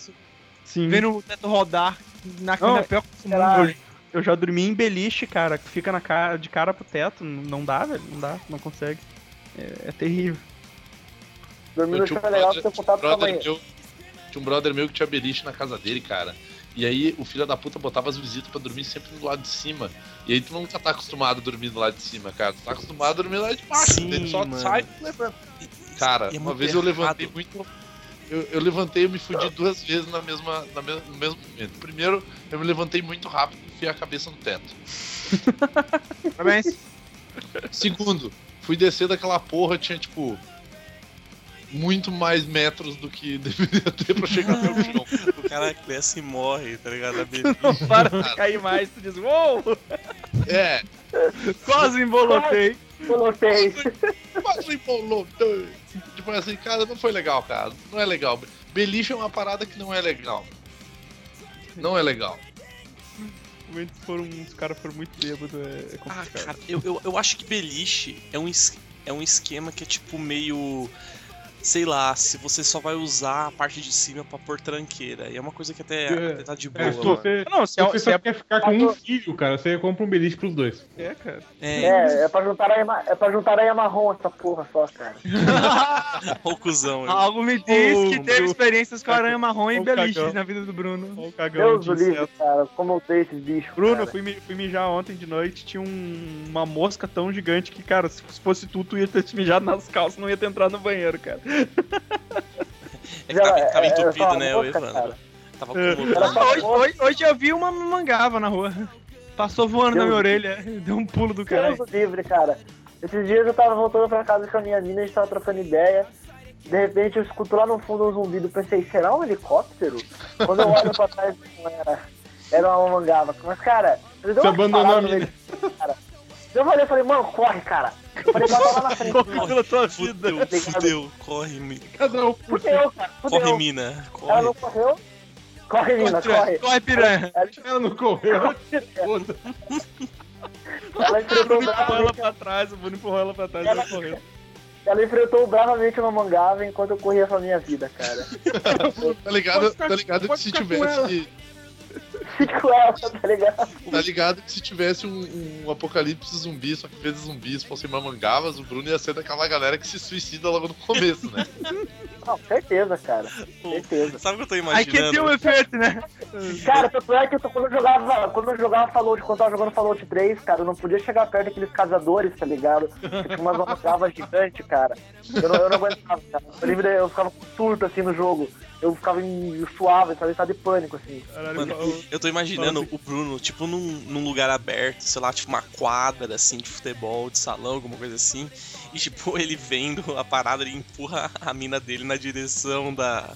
Sim. vendo o teto rodar na na pior. Eu já dormi em beliche, cara, que fica na cara, de cara pro teto. Não dá, velho. Não dá, não consegue. É, é terrível. Dormir Eu no chão é legal porque eu contato com a meu, tinha um brother meu que tinha beliche na casa dele, cara. E aí o filho da puta botava as visitas pra dormir sempre do lado de cima. E aí tu nunca tá acostumado a dormir do lado de cima, cara. Tu tá acostumado a dormir do lado de baixo. Sim, Ele só mano. sai e levanta. Cara, é uma vez eu errado. levantei muito. Eu, eu levantei e me fudi duas vezes na mesma, na me- no mesmo momento. Primeiro, eu me levantei muito rápido e enfiei a cabeça no teto. [LAUGHS] Parabéns. Segundo, fui descer daquela porra, tinha tipo. Muito mais metros do que [LAUGHS] deveria ter pra chegar até o [LAUGHS] chão. O cara cresce e morre, tá ligado? A beliche. Para de cair mais, tu diz, uou! É, Quase embolotei. Coloquei. quase embolou. Tipo assim, cara, não foi legal, cara. Não é legal. Beliche é uma parada que não é legal. Não é legal. Momentos foram, os caras foram muito bêbados, é, é Ah, cara, eu, eu, eu acho que beliche é um, es- é um esquema que é tipo meio. Sei lá, se você só vai usar a parte de cima pra pôr tranqueira. E é uma coisa que até, É, até tá de boa. É, se você, Não, se se é, você se só é, quer ficar com um filho, cara, você compra um beliche pros dois. é, cara. É, É, é pra juntar ma- é pra juntar areia marrom essa porra só, cara. [LAUGHS] O cuzão aí. Algo me diz Ô, que teve Bruno. experiência com aranha marrom e Ô, beliche cagão. na vida do Bruno. Olha o cagão Deus de do livre, inseto. cara. Como eu tenho esses bichos. Bruno, fui, fui mijar ontem de noite, tinha um- uma mosca tão gigante que, cara, se fosse tu, tu ia ter te mijado nas calças, não ia ter entrado no banheiro, cara. É que tava, tava é, é, entupido, né, o mosca, Evandro? cara. Tava É. acumulando. Era só Hoje, hoje- hoje eu vi uma mangava na rua. Passou voando na Deus. minha orelha. [LAUGHS] Deu um pulo do. Deus do livre, cara. Esses dias eu tava voltando pra casa com a minha mina, a gente tava trocando ideia. De repente eu escuto lá no fundo um zumbido, pensei, será um helicóptero? Quando eu olho pra trás, não era. Era uma mangava. Mas, cara, ele deu Você uma abandonou a mina. cara. Eu falei, falei, mano, corre, cara. Eu falei, bota lá na frente. Corre pela tua vida. Fudeu, fudeu. Corre, mi- Cada por si. Fudeu, cara. Fudeu. corre mina. Ela Corre. não correu? Corre, mina, Corre, corre. corre, piranha. Ela, Ela não correu. Foda. ela O enfrentou ela bravamente, pra trás, o Bruno empurrou ela pra trás e ela correu. ela enfrentou bravamente uma mangava enquanto eu corria pra minha vida, cara. [LAUGHS] Tá ligado, tá ligado que se tivesse. Fique com ela, tá ligado? Tá ligado que se tivesse um, um apocalipse zumbi, só que em vez de zumbis fossem mamangavas, o Bruno ia ser daquela galera que se suicida logo no começo, né? [LAUGHS] Não, certeza, cara. Certeza. Sabe o que eu tô Aí que tem um imaginando? efeito, né? Cara, tanto é que eu, quando eu jogava, quando eu jogava Fallout, quando eu tava jogando Fallout 3, cara, eu não podia chegar perto daqueles caçadores, tá ligado? Que Tinha umas mamangavas gigantes, cara. Eu não, eu não aguentava, cara. Eu, livre- eu ficava com surto, assim, no jogo. Eu ficava em suave, sabe? Estado de pânico, assim. Caralho, Mano, eu tô imaginando o Bruno, tipo, num, num lugar aberto, sei lá, tipo uma quadra, assim, de futebol, de salão, alguma coisa assim. E, tipo, [LAUGHS] ele vendo a parada, ele empurra a mina dele na direção da,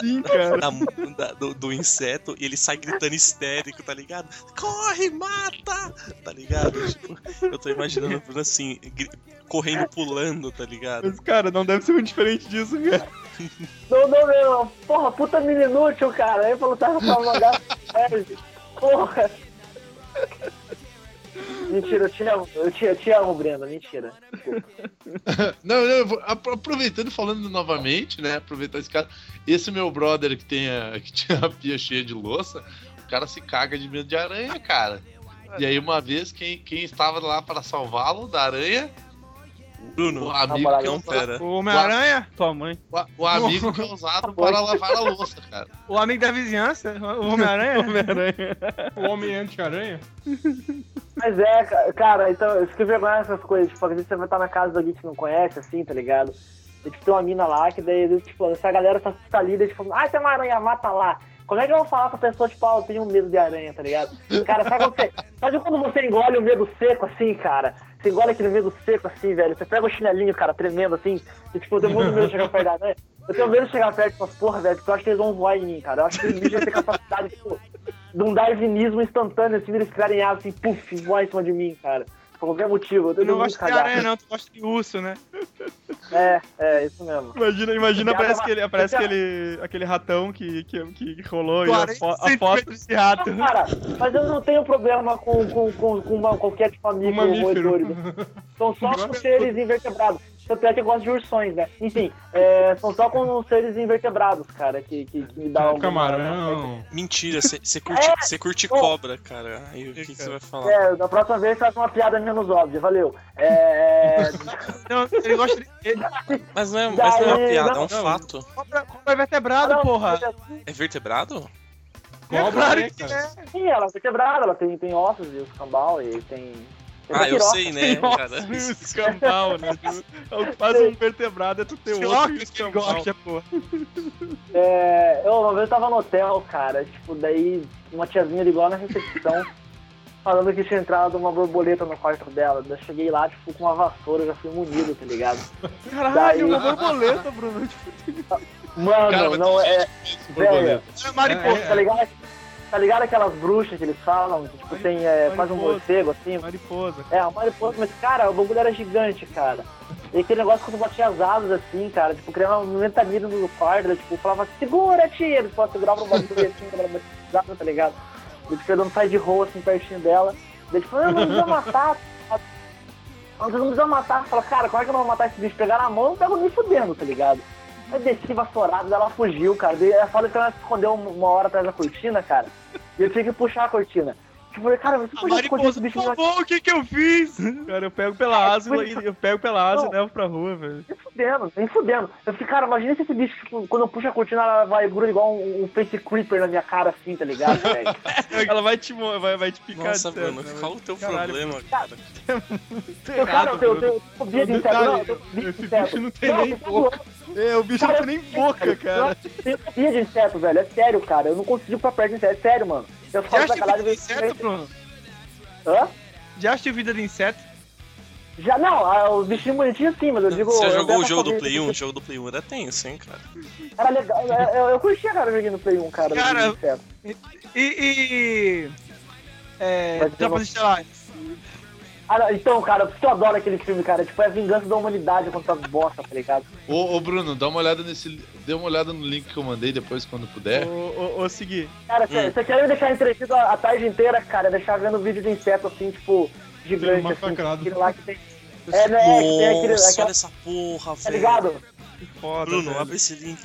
Sim, cara. da- da- do, do inseto e ele sai gritando histérico, tá ligado? Corre, mata! Tá ligado? Tipo, eu tô imaginando o Bruno assim, correndo, pulando, tá ligado? Mas, cara, não deve ser muito diferente disso, cara. Não, não, não. Porra, puta menina inútil, cara. Aí falou, tava mangava. sério. Porra. Mentira, eu te amo, eu te, eu te amo, Brenda, mentira. Não, eu vou- apro- aproveitando falando novamente, né? Aproveitar esse cara. Esse meu brother que, tem a, que tinha a pia cheia de louça, o cara se caga de medo de aranha, cara. E aí, uma vez, quem, quem estava lá para salvá-lo da aranha, Bruno, o amigo Namorado. que é usado, pera. O Homem-Aranha, Tua mãe. o, o amigo que é usado para lavar a louça, cara. [LAUGHS] o amigo da vizinhança, o Homem-Aranha. [LAUGHS] Homem-Aranha. O homem anti-aranha. Mas é, ca- cara, então, eu fico vergonha essas coisas. Tipo, às vezes você vai estar na casa de alguém que não conhece, assim, tá ligado? E tipo, tem uma mina lá que daí, tipo, essa galera tá, tá tipo, ah, tem uma aranha, mata lá. Como é que eu vou falar pra pessoa, tipo, ah, eu tenho medo de aranha, tá ligado? Cara, sabe quando você, sabe quando você engole o medo seco, assim, cara? Você engole aquele medo seco assim, velho. Você pega o chinelinho, cara, tremendo assim, e tipo, eu tenho muito medo de chegar perto da aranha. Eu tenho medo de chegar perto e falar, porra, velho, porque eu acho que eles vão voar em mim, cara. Eu acho que eles bichos têm capacidade, tipo, de um darwinismo instantâneo, assim, eles ficarem em asa, assim, puf, voar em cima de mim, cara. Por qualquer motivo. Eu tenho não gosta de aranha, não, tu gosta de urso, né? É, é, isso mesmo. Imagina, imagina Piada aparece, ma- aquele, aparece piada- aquele, aquele ratão que, que, que rolou e a, 40 fo a foto. centímetros de rato. Cara, mas eu não tenho problema com, com, com, com uma- qualquer tipo Um mamífero. roedor. São só [LAUGHS] com seres invertebrados. Tanto é que eu gosto de ursões, né? Enfim, é, são só com seres invertebrados, cara, que, que, que me dá Um camarão. [LAUGHS] Mentira, você curte, É, curte cobra, cara. Aí o que você vai falar? É, da próxima vez faz uma piada menos óbvia, valeu. É. [LAUGHS] Não, ele gosta de. Ele, Mas não é, mas não é uma Daí, piada, é não, um fato. cobra, cobra é vertebrado, porra. É vertebrado? Cobra, claro né, que cara? Sim, ela foi quebrada, ela tem, tem ossos e os cambal e tem. Ah, eu sei, né, cara? [LAUGHS] Escambau, né? É o que faz um vertebrado é tu ter Que outro escambau. porra. É, eu uma vez eu tava no hotel, cara, tipo, daí uma tiazinha ligou na recepção [LAUGHS] falando que tinha entrado uma borboleta no quarto dela. Daí eu cheguei lá, tipo, com uma vassoura, eu já fui munido, tá ligado? Caralho, Daí- uma borboleta, Bruno. Mano, Cara, não é. Velho, borboleta. É mariposa. tá ligado? Tá ligado aquelas bruxas que eles falam? Que, tipo, tem é, quase um morcego assim. Mariposa. É, uma mariposa, mas, cara, o bagulho era gigante, cara. E aquele negócio quando batia as asas assim, cara, tipo, criava um mentalismo no quarto, daí, tipo, falava, segura, tia! Eles falavam, segurava o bagulho assim, quando ela asas, tá ligado? E tipo, dando sai de roa assim, pertinho dela. Daí, tipo, não, não precisa matar. Não, precisa matar. Fala, cara, como é que eu não vou matar esse bicho? Pegar na mão, eu pego me fudendo, tá ligado? Aí desci vassourado, ela fugiu, cara. Daí ela fala que ela se escondeu uma hora atrás da cortina, cara. E eu tinha que puxar a cortina. Tipo, eu falei, cara, você a cortina, esse bicho por favor, o que que eu fiz? Cara, eu pego pela asa e eu pego pela asa e levo pra rua, velho. Nem fudendo, nem fudendo. Eu fiquei, cara, imagina se esse bicho, tipo, quando eu puxo a cortina, ela vai gruda igual um, um face creeper na minha cara, assim, tá ligado, velho? Ela vai te, vai, vai te picar Nossa, de certo, né, qual o teu Caralho, problema, cara? Eu, cara, eu tenho, eu tenho fobia de inseto. Não, eu tenho fobia de esse bicho não tem nem eu boca. É, o bicho não tem nem boca, cara. Eu tenho fobia de inseto, velho. É sério, cara. Eu não consigo pra perto de inseto. É sério, mano. Eu Já falo vida sacanagem. de eu- inseto, Bruno? Hã? Já assistiu vida de inseto? Já, não, ah, os bichinhos bonitinhos sim, mas eu digo... Você eu jogou tenho o jogo do Play de 1? O jogo do Play 1 era tenso, hein, cara? Era legal. Eu, eu, curtia, cara, joguinho no Play 1, cara. Cara, do inseto. E. e é. Mas eu Tropas vou- Estelares. Ah, então, cara, por isso que eu adoro aquele filme, cara. Tipo, é a vingança da humanidade contra as bosta, tá ligado? Ô, ô, Bruno, dá uma olhada nesse. Dê uma olhada no link que eu mandei depois quando puder. Ô, ô, ô, Segui, Cara, Hum. você quer me deixar entretido a, a tarde inteira, cara? Deixar vendo vídeo de inseto assim, tipo, gigante, assim. massacrado. Aquele lá que tem. É, né? É, que tem aquele. Nossa, aquela- olha essa porra, tá velho. ligado? que foda, Bruno, velho. abre esse link.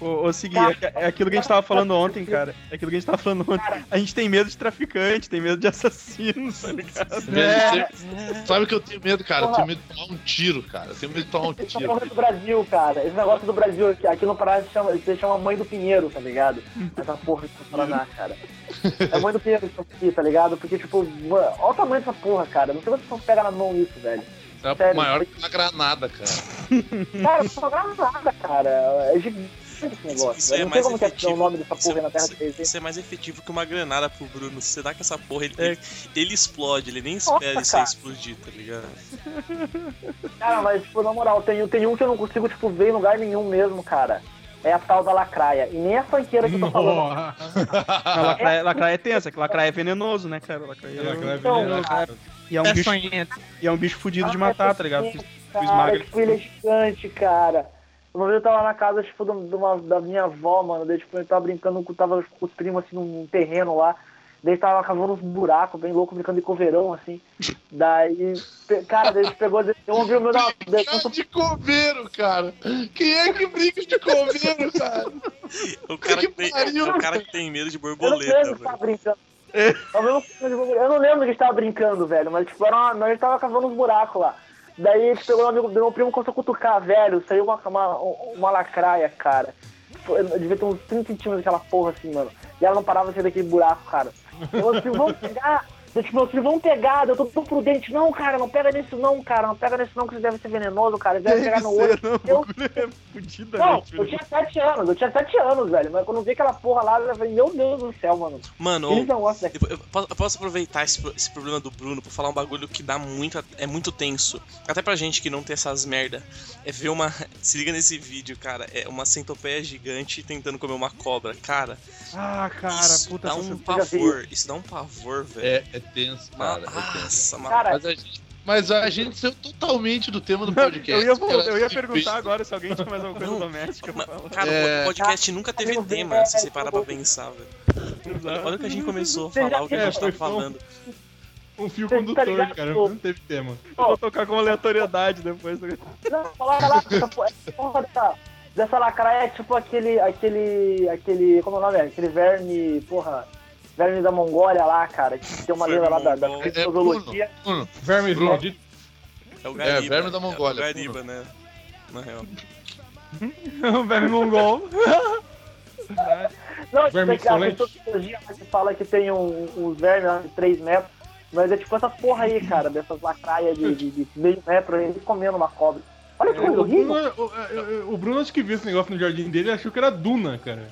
Ô, ô Segui, é, é aquilo que a gente tava falando ontem, cara. É aquilo que a gente tava falando ontem. A gente tem medo de traficante, tem medo de assassino, tá ligado? Velho, você- Sabe que eu tenho medo, cara? Eu tenho medo de tomar um tiro, cara. Eu tenho medo de tomar um Esse tiro. negócio do Brasil, cara. Esse negócio do Brasil aqui, aqui no Pará se chama, se chama Mãe do Pinheiro, tá ligado? Essa porra no Paraná, cara. É Mãe do Pinheiro isso aqui, tá ligado? Porque, tipo, mano, olha o tamanho dessa porra, cara. Não sei se você pega na mão isso, velho. É sério. maior que uma granada, cara. Cara, não só nada, cara. É gigante esse. Isso é sei mais que é efetivo. o nome dessa Isso porra é- na Terra isso- de vocês. hein? Isso é mais efetivo que uma granada pro Bruno. Você dá com essa porra, ele, É. ele, ele explode, ele nem espera Nossa, isso cara. explodir, tá ligado? [LAUGHS] Cara, mas, tipo, na moral, tem, tem um que eu não consigo, tipo, ver em lugar nenhum mesmo, cara. É a tal da lacraia. E nem a fanqueira que eu tô falando. [LAUGHS] Não, lacraia, lacraia é tensa, que lacraia é venenoso, né, cara? Lacraia é... grave Então, veneno, cara. cara. E é um É bicho, sonhento. e é um bicho fudido de Ah, matar, é tá ligado? Cara, esmaga tipo, ele é gigante, cara. Uma vez eu tava na casa, tipo, de uma, da minha avó, mano. Daí, tipo, eu tava brincando, com- tava com os primos, assim, num terreno lá. Daí tava cavando uns buracos, bem louco, brincando de coveirão, assim. Daí, cara, daí a gente pegou, eu ouvi o meu da... daí Cara de coveiro, cara. Quem é que brinca de coveiro, cara? O cara que, Que tem, pariu, o cara que tem medo de Eu não borboleta, tava velho. brincando. Eu não- Eu não lembro que a gente tava brincando, velho, mas tipo, era uma, nós tava cavando uns buracos lá. Daí gente pegou um amigo do meu primo começou a cutucar, velho. Saiu uma, uma, uma lacraia, cara. Eu devia ter uns 30 centímetros daquela porra assim, mano. E ela não parava de sair daquele buraco, cara. Eu assim, vamos pegar. Eu, tipo, vocês vão pegar, eu tô tão prudente. Não, cara, não pega nisso não, cara. Não pega nisso não, que isso deve ser venenoso, cara. Isso deve pegar no olho. não, Eu- é fudida, Não, né? eu tinha 7 anos, eu tinha 7 anos, velho. Mas quando eu vi aquela porra lá, eu falei, meu Deus do céu, mano. Mano, Eles não gostam daqui. Eu, eu posso, eu posso aproveitar esse, esse problema do Bruno pra falar um bagulho que dá muito. É muito tenso. Até pra gente que não tem essas merda. É ver uma. [LAUGHS] Se liga nesse vídeo, cara. É uma centopeia gigante tentando comer uma cobra. Cara, Ah, cara, isso puta dá um pavor. Isso dá um pavor, velho. É, é tenso, cara. É tenso. Nossa, mano. Cara, Mas a gente, mas a gente saiu totalmente do tema do Eu podcast. ia, que era eu ia perguntar agora se alguém tinha mais alguma coisa Não, doméstica falar. Cara, É. o podcast nunca teve tema, se você parar pra eu- pensar, velho. Olha o que a gente começou a falar, o que a gente tá É, falando. Um fio tá condutor, ligado, cara. Não teve tema. Eu vou tocar com aleatoriedade depois. tá Não, coloca lá, porra, essa porra dessa, dessa lacraia é tipo aquele, aquele, aquele, como é o nome? é? Aquele verme, porra, verme da Mongólia lá, cara, que tem uma Verme lenda lá da, da criptozoologia. Bruno, Vermes Bruno. malditos. É o É, verme da Mongólia, É o Gariba, né? Na real. [LAUGHS] o verme mongol. [LAUGHS] Não, Verme que- a criptozoologia fala que tem um, uns vermes lá de 3 metros, mas é tipo essa porra aí, cara, dessas lacraias de, de, de meio metro aí, comendo uma cobra. Olha que coisa O Bruno, horrível. o, o- o Bruno, acho que viu esse negócio no jardim dele e achou que era Duna, cara.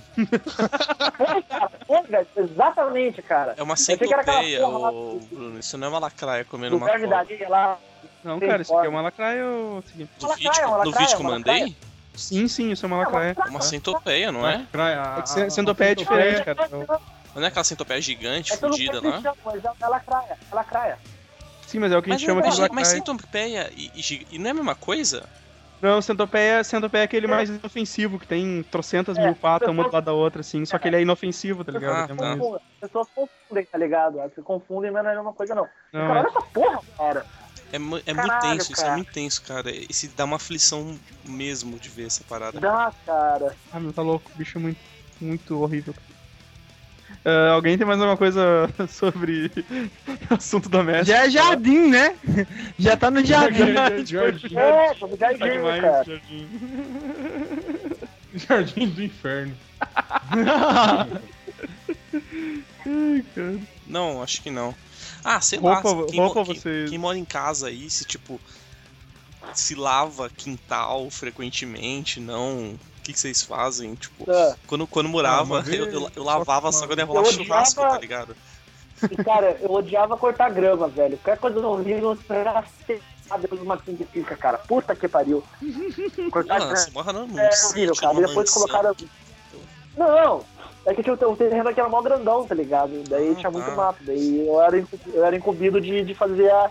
Foi, cara, velho, exatamente, cara. É uma centopeia, ô, Bruno. Isso não é uma lacraia comendo Do uma cobra. lá. Não, cara, isso aqui é uma lacraia ou... Uma vídeo, lacraia, uma no lacraia, vídeo que eu mandei, Sim, sim, isso é uma lacraia. é uma centopeia, não é? Praia, É que centopeia é diferente, cara. Não é aquela centopeia gigante, É fodida lá? é é lacraia, é lacraia. Sim, mas é o que a Mas, gente chama de mas, centopeia e, e e não é a mesma coisa? Não, centopeia, centopeia é aquele mais inofensivo, que tem trocentas mil patas uma do lado da outra, assim, só que ele é inofensivo, tá ligado? Ah, é tá. As pessoas confundem, tá ligado? Elas se confundem, mas não é a mesma coisa, não. Não, cara, é- olha essa porra, cara. É, é Caralho, muito tenso, isso é cara. muito tenso, cara. Esse dá uma aflição mesmo de ver essa parada. Dá, cara. Ah, meu, tá louco, bicho muito, muito horrível. Ah, alguém tem mais alguma coisa [LAUGHS] sobre [LAUGHS] assunto doméstico? Já é jardim, né? Já tá no jardim. [LAUGHS] jardim, É, tô Tá jardim, demais, cara. jardim. jardim do inferno. Ai, cara. Não, acho que não. Ah, sei Roupa- lá. Quem, roupa quem- vocês- quem mora em casa aí, se tipo. Se lava quintal frequentemente, não. O que, que vocês fazem? Tipo, É. quando, quando morava, vez, [LAUGHS] eu, eu, eu lavava só quando ia rolar Eu churrasco, odiava- tá ligado? E, cara, eu odiava cortar grama, velho. Qualquer coisa horrível, você era depois de uma que fica, cara. Puta que pariu. [LAUGHS] Cortar grama mora no num é horrível, cara. E depois colocaram... Não, é que tinha o o terreno aqui era mó grandão, tá ligado? Daí Ah, tinha muito tá. mato. Daí eu era, eu era incumbido de, de fazer a,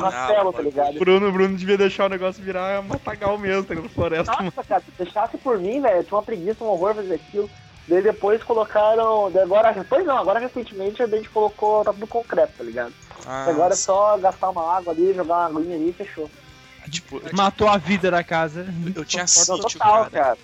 rastelo, tá ligado? Bruno, Bruno devia deixar o negócio virar matagal mesmo, tá ligado? Floresta. Nossa, cara, se deixasse por mim, velho, eu tinha uma preguiça, um horror fazer aquilo. Daí depois colocaram. Agora, depois não, agora recentemente a gente colocou. Tá tudo concreto, tá ligado? Ah, agora é só gastar uma água ali, jogar uma aguinha ali e fechou. tipo, eu, Matou a vida da casa. eu tinha Não, sítio, total, cara. cara.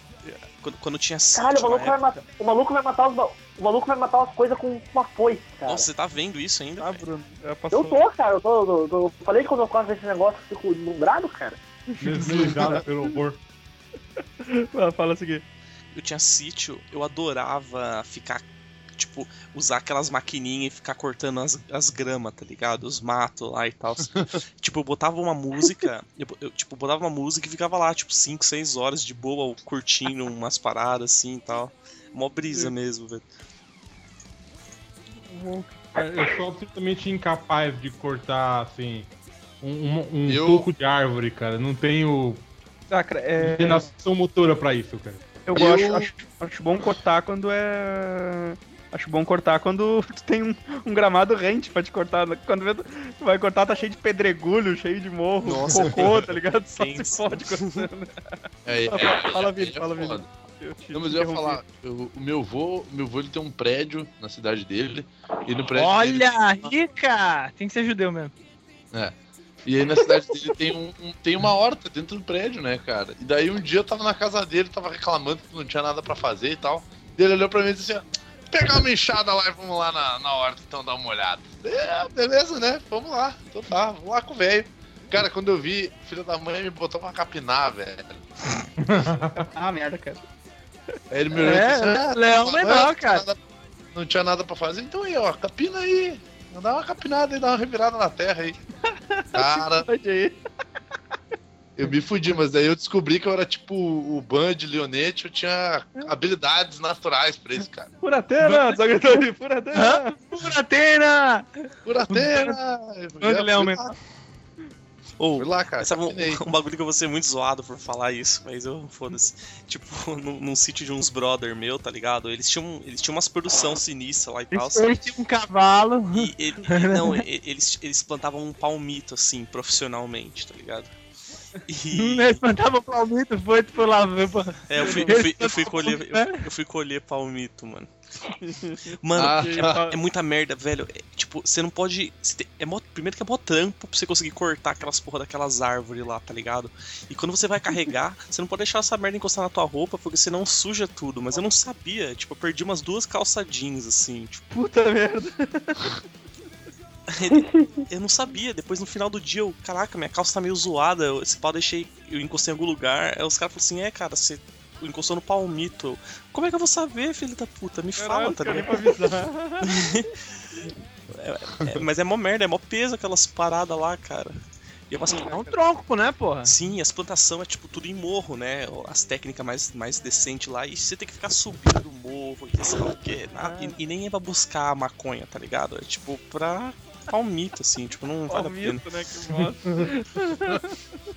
Quando, quando tinha sítio. Caralho, o maluco, vai matar, o maluco vai matar os. O maluco vai matar as coisas com uma foice, cara. Nossa, você tá vendo isso ainda? Ah? Bruno, eu tô, cara, eu tô. Eu, tô- eu falei que quando eu faço esse negócio eu fico deslumbrado, cara. Deslumbrado [LAUGHS] pelo horror. Ah, fala o seguinte. eu tinha sítio, eu adorava ficar, tipo, usar aquelas maquininhas e ficar cortando as, as gramas, tá ligado? Os matos lá e tal. [LAUGHS] tipo, eu botava uma música, eu, eu, tipo, botava uma música e ficava lá, tipo, 5, 6 horas de boa, curtindo umas paradas assim e tal. Mó brisa mesmo, velho. Cara, Eu sou absolutamente incapaz de cortar, assim, um, um, Eu- toco de árvore, cara. Não tenho Ah, cara, é, coordenação motora pra isso, cara. eu Eu- gosto, acho, acho bom cortar quando é. Acho bom cortar quando [LAUGHS] tu tem um, um gramado rente pra te cortar. Quando tu vai cortar, tá cheio de pedregulho, cheio de morro, Nossa, cocô, tá ligado? Só se tenso. fode cortando. É, é, Fala, é, Vini, é fala, foda. Eu te Não, mas eu ia falar, eu- o meu vô, meu vô ele tem um prédio na cidade dele, e no prédio Olha, rica! Tem que ser judeu mesmo. dele, e aí na cidade dele tem, um, um- tem uma horta dentro do prédio, né, cara? E daí um dia eu tava na casa dele, tava reclamando que não tinha nada pra fazer e tal. E ele olhou pra mim e disse assim, ó, pegar uma enxada lá e vamos lá na, na horta então dar uma olhada. É, beleza, né? Vamos lá. Então tá, vamos lá com o velho. Cara, quando eu vi, filho da mãe me botou pra capinar, velho. [LAUGHS] Ah, merda, cara. Aí ele me olhou disse É, "Ah, leão menor, tinha cara. nada- Não tinha nada pra fazer, então aí, ó, capina aí. Dá uma capinada e dá uma revirada na terra aí. [LAUGHS] Cara, eu me fudi, mas daí eu descobri que eu era tipo o Band, Leonete, eu tinha habilidades naturais pra isso, cara. Furatena, só gritou ali, Furatena. Puratena! Curatena! Band Leão lá, Ou, fui lá, cara. sabe um, capinei. [LAUGHS] um bagulho que eu vou ser muito zoado por falar isso, mas eu foda-se. Tipo, [LAUGHS] num, num sítio de uns brother meu, tá ligado? Eles tinham, eles tinham umas produção sinistra lá e tal. Eles tinham um cavalo. E ele- e- [LAUGHS] não, eles, eles plantavam um palmito, assim, profissionalmente, tá ligado? E, Eles plantavam palmito, foi, tu foi lá ver, é, eu fui, eu fui, eu fui colher, eu, eu fui colher palmito, mano. [LAUGHS] Mano, Ah. é, é muita merda, velho. É, tipo, você não pode. você tem- é mó- primeiro que é mó trampo pra você conseguir cortar aquelas porra daquelas árvores lá, tá ligado? E quando você vai carregar, [LAUGHS] você não pode deixar essa merda encostar na tua roupa, porque senão suja tudo. Mas eu não sabia, tipo, eu perdi umas duas calça jeans, assim, tipo. Puta merda. [LAUGHS] Eu não sabia, depois no final do dia eu, caraca, minha calça tá meio zoada, esse pau eu deixei, eu encostei em algum lugar, aí os caras falaram assim, é cara, você encostou no palmito. Como é que eu vou saber, filho da puta? Me fala, tá Caralho, ligado? pra avisar. [LAUGHS] É, mas é mó merda, é mó peso aquelas paradas lá, cara. E é umas... É um tronco, né, porra? Sim, as plantações é tipo tudo em morro, né? As técnicas mais, mais decentes lá, e você tem que ficar subindo o morro e sei lá o quê. nada- e, e nem é pra buscar a maconha, tá ligado? É tipo pra palmito, assim, tipo, não vale a pena. Palmito, né? Que bosta.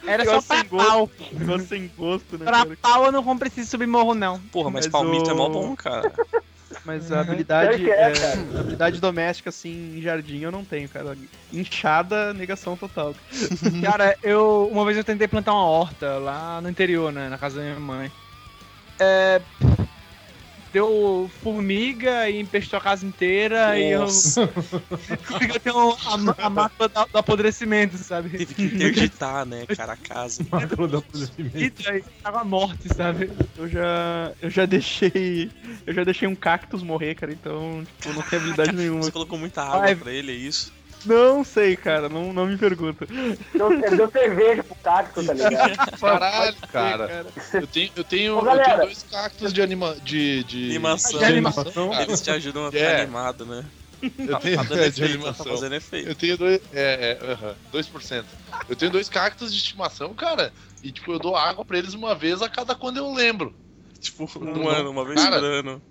Era só Negócio pra sem gosto. pau. Negócio sem gosto, né, Pra cara? pau eu não esse subir morro, não. Porra, mas, Mas palmito é mó o- bom, cara. Mas a habilidade, é, é, cara. habilidade doméstica, assim, em jardim eu não tenho, cara. Inchada, negação total. [LAUGHS] Cara, eu. Uma vez eu tentei plantar uma horta lá no interior, né? Na casa da minha mãe. É. Deu formiga e empestou a casa inteira e eu. Nossa. Que eu tenho a, ma- a mácula da- do apodrecimento, sabe? Teve que interditar, né, cara, a casa. [LAUGHS] Mácula do apodrecimento. E daí tava morte, sabe? Eu já, eu já deixei, eu já deixei um cactus morrer, cara, então, tipo, não tem habilidade nenhuma. Você colocou muita água Ai. pra ele, é isso? Não sei, cara, não, não me pergunta. Deu, ele deu cerveja pro cacto, tá ligado? [LAUGHS] Caralho, ser, cara. Eu tenho, eu tenho, Ô, eu galera. tenho dois cactos de anima... de, de... Animação. De animação. cara. Eles te ajudam a ficar É. animado, né? Eu tenho Tá é, de efeito, tá animação. fazendo efeito. Eu tenho dois. É, é, aham, 2%. Eu tenho dois cactos de estimação, cara. E tipo, eu dou água pra eles uma vez a cada quando eu lembro. Tipo, um ano, uma vez cara. por ano.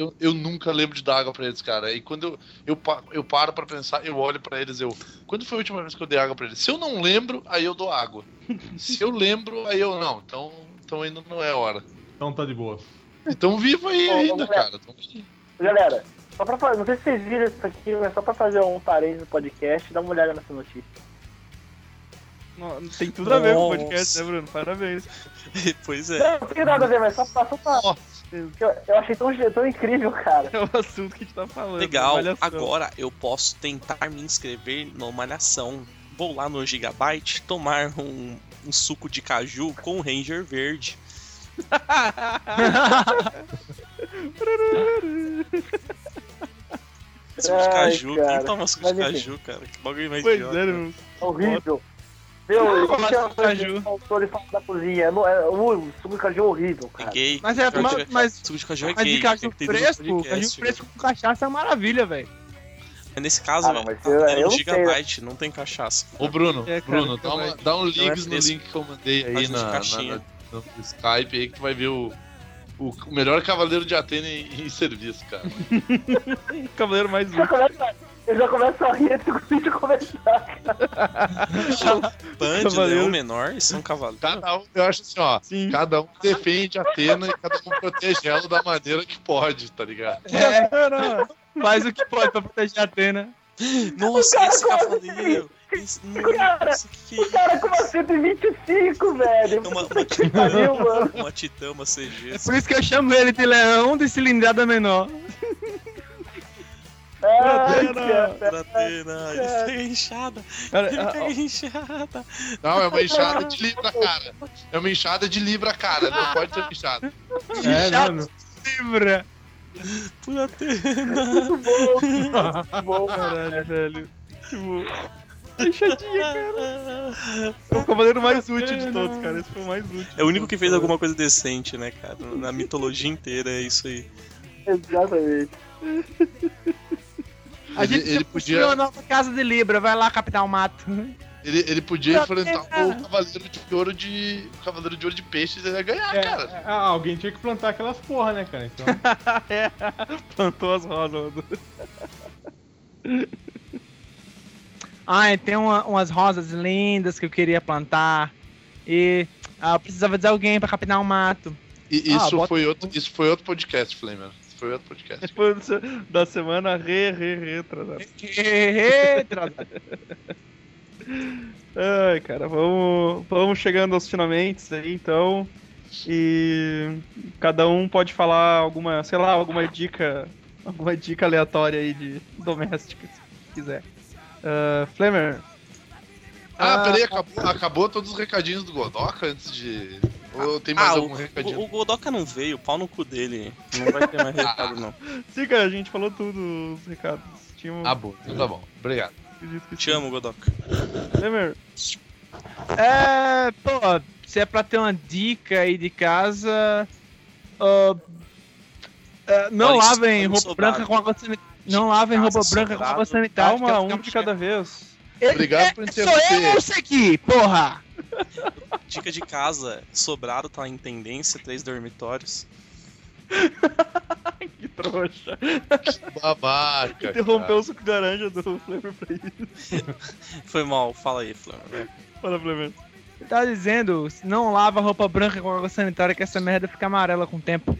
Eu, eu nunca lembro de dar água pra eles, cara. E quando eu, eu, pa- eu paro pra pensar, eu olho pra eles, eu. Quando foi a última vez que eu dei água pra eles? Se eu não lembro, aí eu dou água. [LAUGHS] Se eu lembro, aí eu não. Então, então ainda não é hora. Então tá de boa. Então vivo aí Ô, ainda, cara. Tão aí. Galera, só pra fazer, não sei se vocês viram isso aqui, mas só pra fazer um parênteses no podcast, dá uma olhada nessa notícia. Não, tem tudo a ver com o Nossa. podcast, né, Bruno? Parabéns. [LAUGHS] pois é. Não, não tem nada a ver, mas só, só pra. Eu, eu achei tão, tão incrível, cara. É o assunto que a gente tá falando. Legal, agora eu posso tentar me inscrever no Malhação. Vou lá no Gigabyte tomar um, um suco de caju com o Ranger Verde. [LAUGHS] Suco de Ai, caju, cara. quem toma suco Mas de enfim. caju, cara? Que bagulho mais Pois idiota. é, É horrível. Meu, Não, é uma coisa caju. faltou ele da cozinha. É, é, o suco de caju é horrível, É cara. gay. Mas é, mas, mas, Suco de caju é mas gay. de caju fresco, caju fresco com cachaça é uma maravilha, velho. Mas nesse caso, Ah, não, mas eu- é eu no não sei. Gigabyte, não tem cachaça. Ô, Bruno, É, cara, Bruno, dá, uma, dá um Não é link no link que eu mandei aí na, na- na- no Skype aí que tu vai ver o, o, melhor cavaleiro de Atena em, em serviço, cara. [LAUGHS] Cavaleiro mais um. começa, eu já começo a rir antes do vídeo começar, cara. Cavaleiro. leão menor e são cavaleiros. Cada um, eu acho assim, ó, Sim. cada um defende Atena e cada um protege ela da maneira que pode, tá ligado? É, faz o que pode pra proteger a Atena. Nossa, cara esse cavaleiro! Esse, Cara, nossa, que O cara com uma 125, velho. É uma, uma, titã, uma titã, uma CG. É por isso que eu chamo ele de leão de cilindrada menor. Cara. Pra Atena, ele pega inchada, Cara, ele a- pega inchada. Não, é uma enxada de libra, cara. É uma enxada de libra, cara. Não pode ser enxada. É, não. Libra. Por Atena. Muito bom. Caralho, velho. Tipo. Fechadinha, cara. É o cavaleiro mais útil de todos, cara. Esse foi o mais útil. É o único que fez alguma coisa decente, né, cara? Na mitologia inteira é isso aí. Exatamente. A Ele- gente ele podia- construiu a nova casa de Libra, vai lá captar o mato. Ele, ele podia Não, enfrentar é. o Cavaleiro de Ouro de. O Cavaleiro de Ouro de Peixes e ele ia ganhar, É, cara. é, ah, alguém tinha que plantar aquelas porra, né, cara? Então, [LAUGHS] é, plantou as rosas. Ai, tem uma- umas rosas lindas que eu queria plantar. E ah, eu precisava de alguém pra captar o mato. E Ah, isso, bota- foi outro, isso foi outro podcast, Flamer. Foi outro podcast. [LAUGHS] Foi da semana re, re, retrasada. [LAUGHS] Ai, cara, vamos, vamos chegando aos finalmente aí, então. E cada um pode falar alguma, sei lá, alguma dica, alguma dica aleatória aí de doméstica, se quiser. Uh, Flamer, Ah, Ah, peraí, acabou, acabou todos os recadinhos do Godoka antes de. Ou tem mais Ah, algum o, recadinho? o, o Godoka não veio, pau no cu dele. Não vai ter mais [LAUGHS] recado, não. sim, cara, a gente falou tudo, os recados. Tinha um... Ah, bom, então tá bom. Obrigado. Te sim. amo, Godoka. Flamer, É, pô, se é pra ter uma dica aí de casa. ah, ah, não Olha, lavem isso roupa branca com água sanitária. Não lavem Casa roupa branca com água sanitária. calma, um de cada vez. Ele- Obrigado por é, interromper. Sou eu ou você aqui, porra! Dica de casa, sobrado tá em tendência, três dormitórios. [LAUGHS] Que trouxa. Babaca. Interrompeu o suco de laranja do Flamer pra isso. [LAUGHS] Foi mal, fala aí, Flamengo. Fala, Flamer. Ele tá dizendo, não lava roupa branca com água sanitária que essa merda fica amarela com o tempo.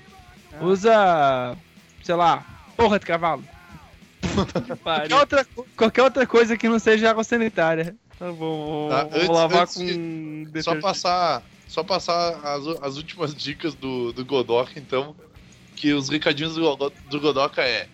Ah. Usa, sei lá, porra de cavalo. [LAUGHS] Qualquer outra, qualquer outra coisa que não seja água sanitária. Tá bom, Tá, vou antes- lavar antes com de- Só passar, só passar as, as últimas dicas do, do Godoka, então. Que os recadinhos do, do Godoka é.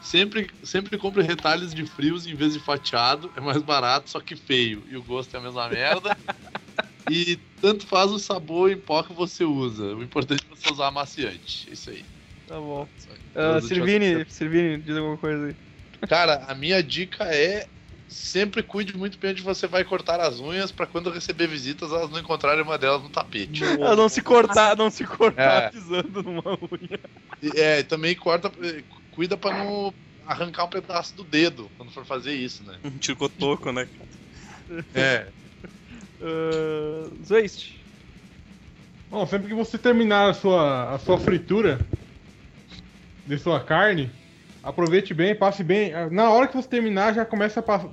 Sempre, sempre compre retalhos de frios em vez de fatiado, é mais barato, só que feio. E o gosto é a mesma merda. [LAUGHS] e tanto faz o sabor em pó que você usa. O importante é você usar amaciante. Isso aí. Tá bom. Últimas Sirvini. Sirvini, diz alguma coisa aí. Cara, a minha dica é sempre cuide muito bem onde você vai cortar as unhas pra quando receber visitas elas não encontrarem uma delas no tapete. [LAUGHS] Ah, não se cortar, não se cortar É. pisando numa unha. E, É, também corta, eh, cuida pra não arrancar um pedaço do dedo quando for fazer isso, né? Um tiro cotoco, né? É. Uh, bom, sempre que você terminar a sua, a sua fritura de sua carne, aproveite bem, passe bem. Na hora que você terminar, já começa a passar.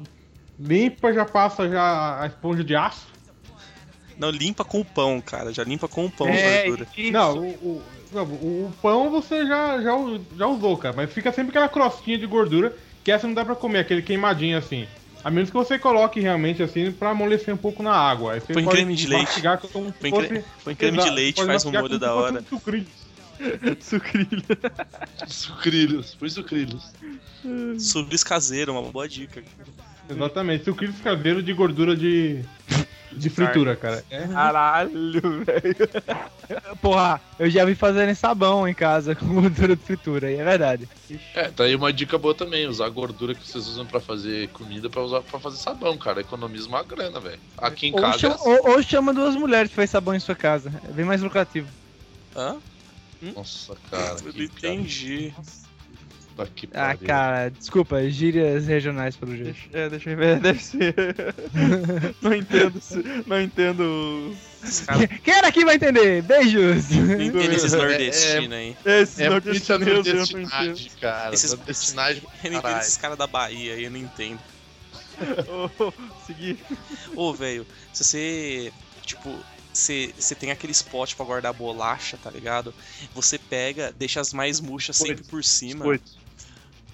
Limpa, já passa já a esponja de aço. Não, limpa com o pão, cara. Já limpa com o pão a É, gordura. isso. Não, o, o, não, o- o pão você já, já, já usou, cara. Mas fica sempre aquela crostinha de gordura que essa não dá pra comer, aquele queimadinho assim. A menos que você coloque realmente assim pra amolecer um pouco na água. Aí você Põe pode creme de leite. Põe, fosse- creme de leite, faz um molho da hora. um. Sucrilho. [LAUGHS] Sucrilhos, foi sucrilhos. Sucrilhos caseiro, uma boa dica. Exatamente, sucrilhos caseiro de gordura de, de fritura, cara. É. Caralho, velho. Porra, eu já vi fazerem sabão em casa com gordura de fritura, e é verdade. É, tá aí uma dica boa também, usar a gordura que vocês usam pra fazer comida pra usar para fazer sabão, cara. Economiza uma grana, velho. Aqui em Ou casa é chama, assim. ou- ou chama duas mulheres que faz sabão em sua casa. É bem mais lucrativo. Hã? Nossa, cara. Eu que não entendi. Puta que Ah, cara, desculpa, gírias regionais pelo jeito. Deixa- É, deixa eu ver, [LAUGHS] deve ser. [LAUGHS] não entendo, não entendo Os caras Quem era que vai entender? Beijos! esses É- nordestinos aí. esses É nordestinos, eu não entendo. nordestinagem, cara. Esses- Nordestinagem, [LAUGHS] Eu não entendo caralho. esses caras da Bahia aí, eu não entendo. Ô, ô, Seguir. Ô, velho, se você. Tipo, você tem aquele spot pra guardar bolacha, tá ligado? Você pega, deixa as mais murchas sempre por cima. Biscoito.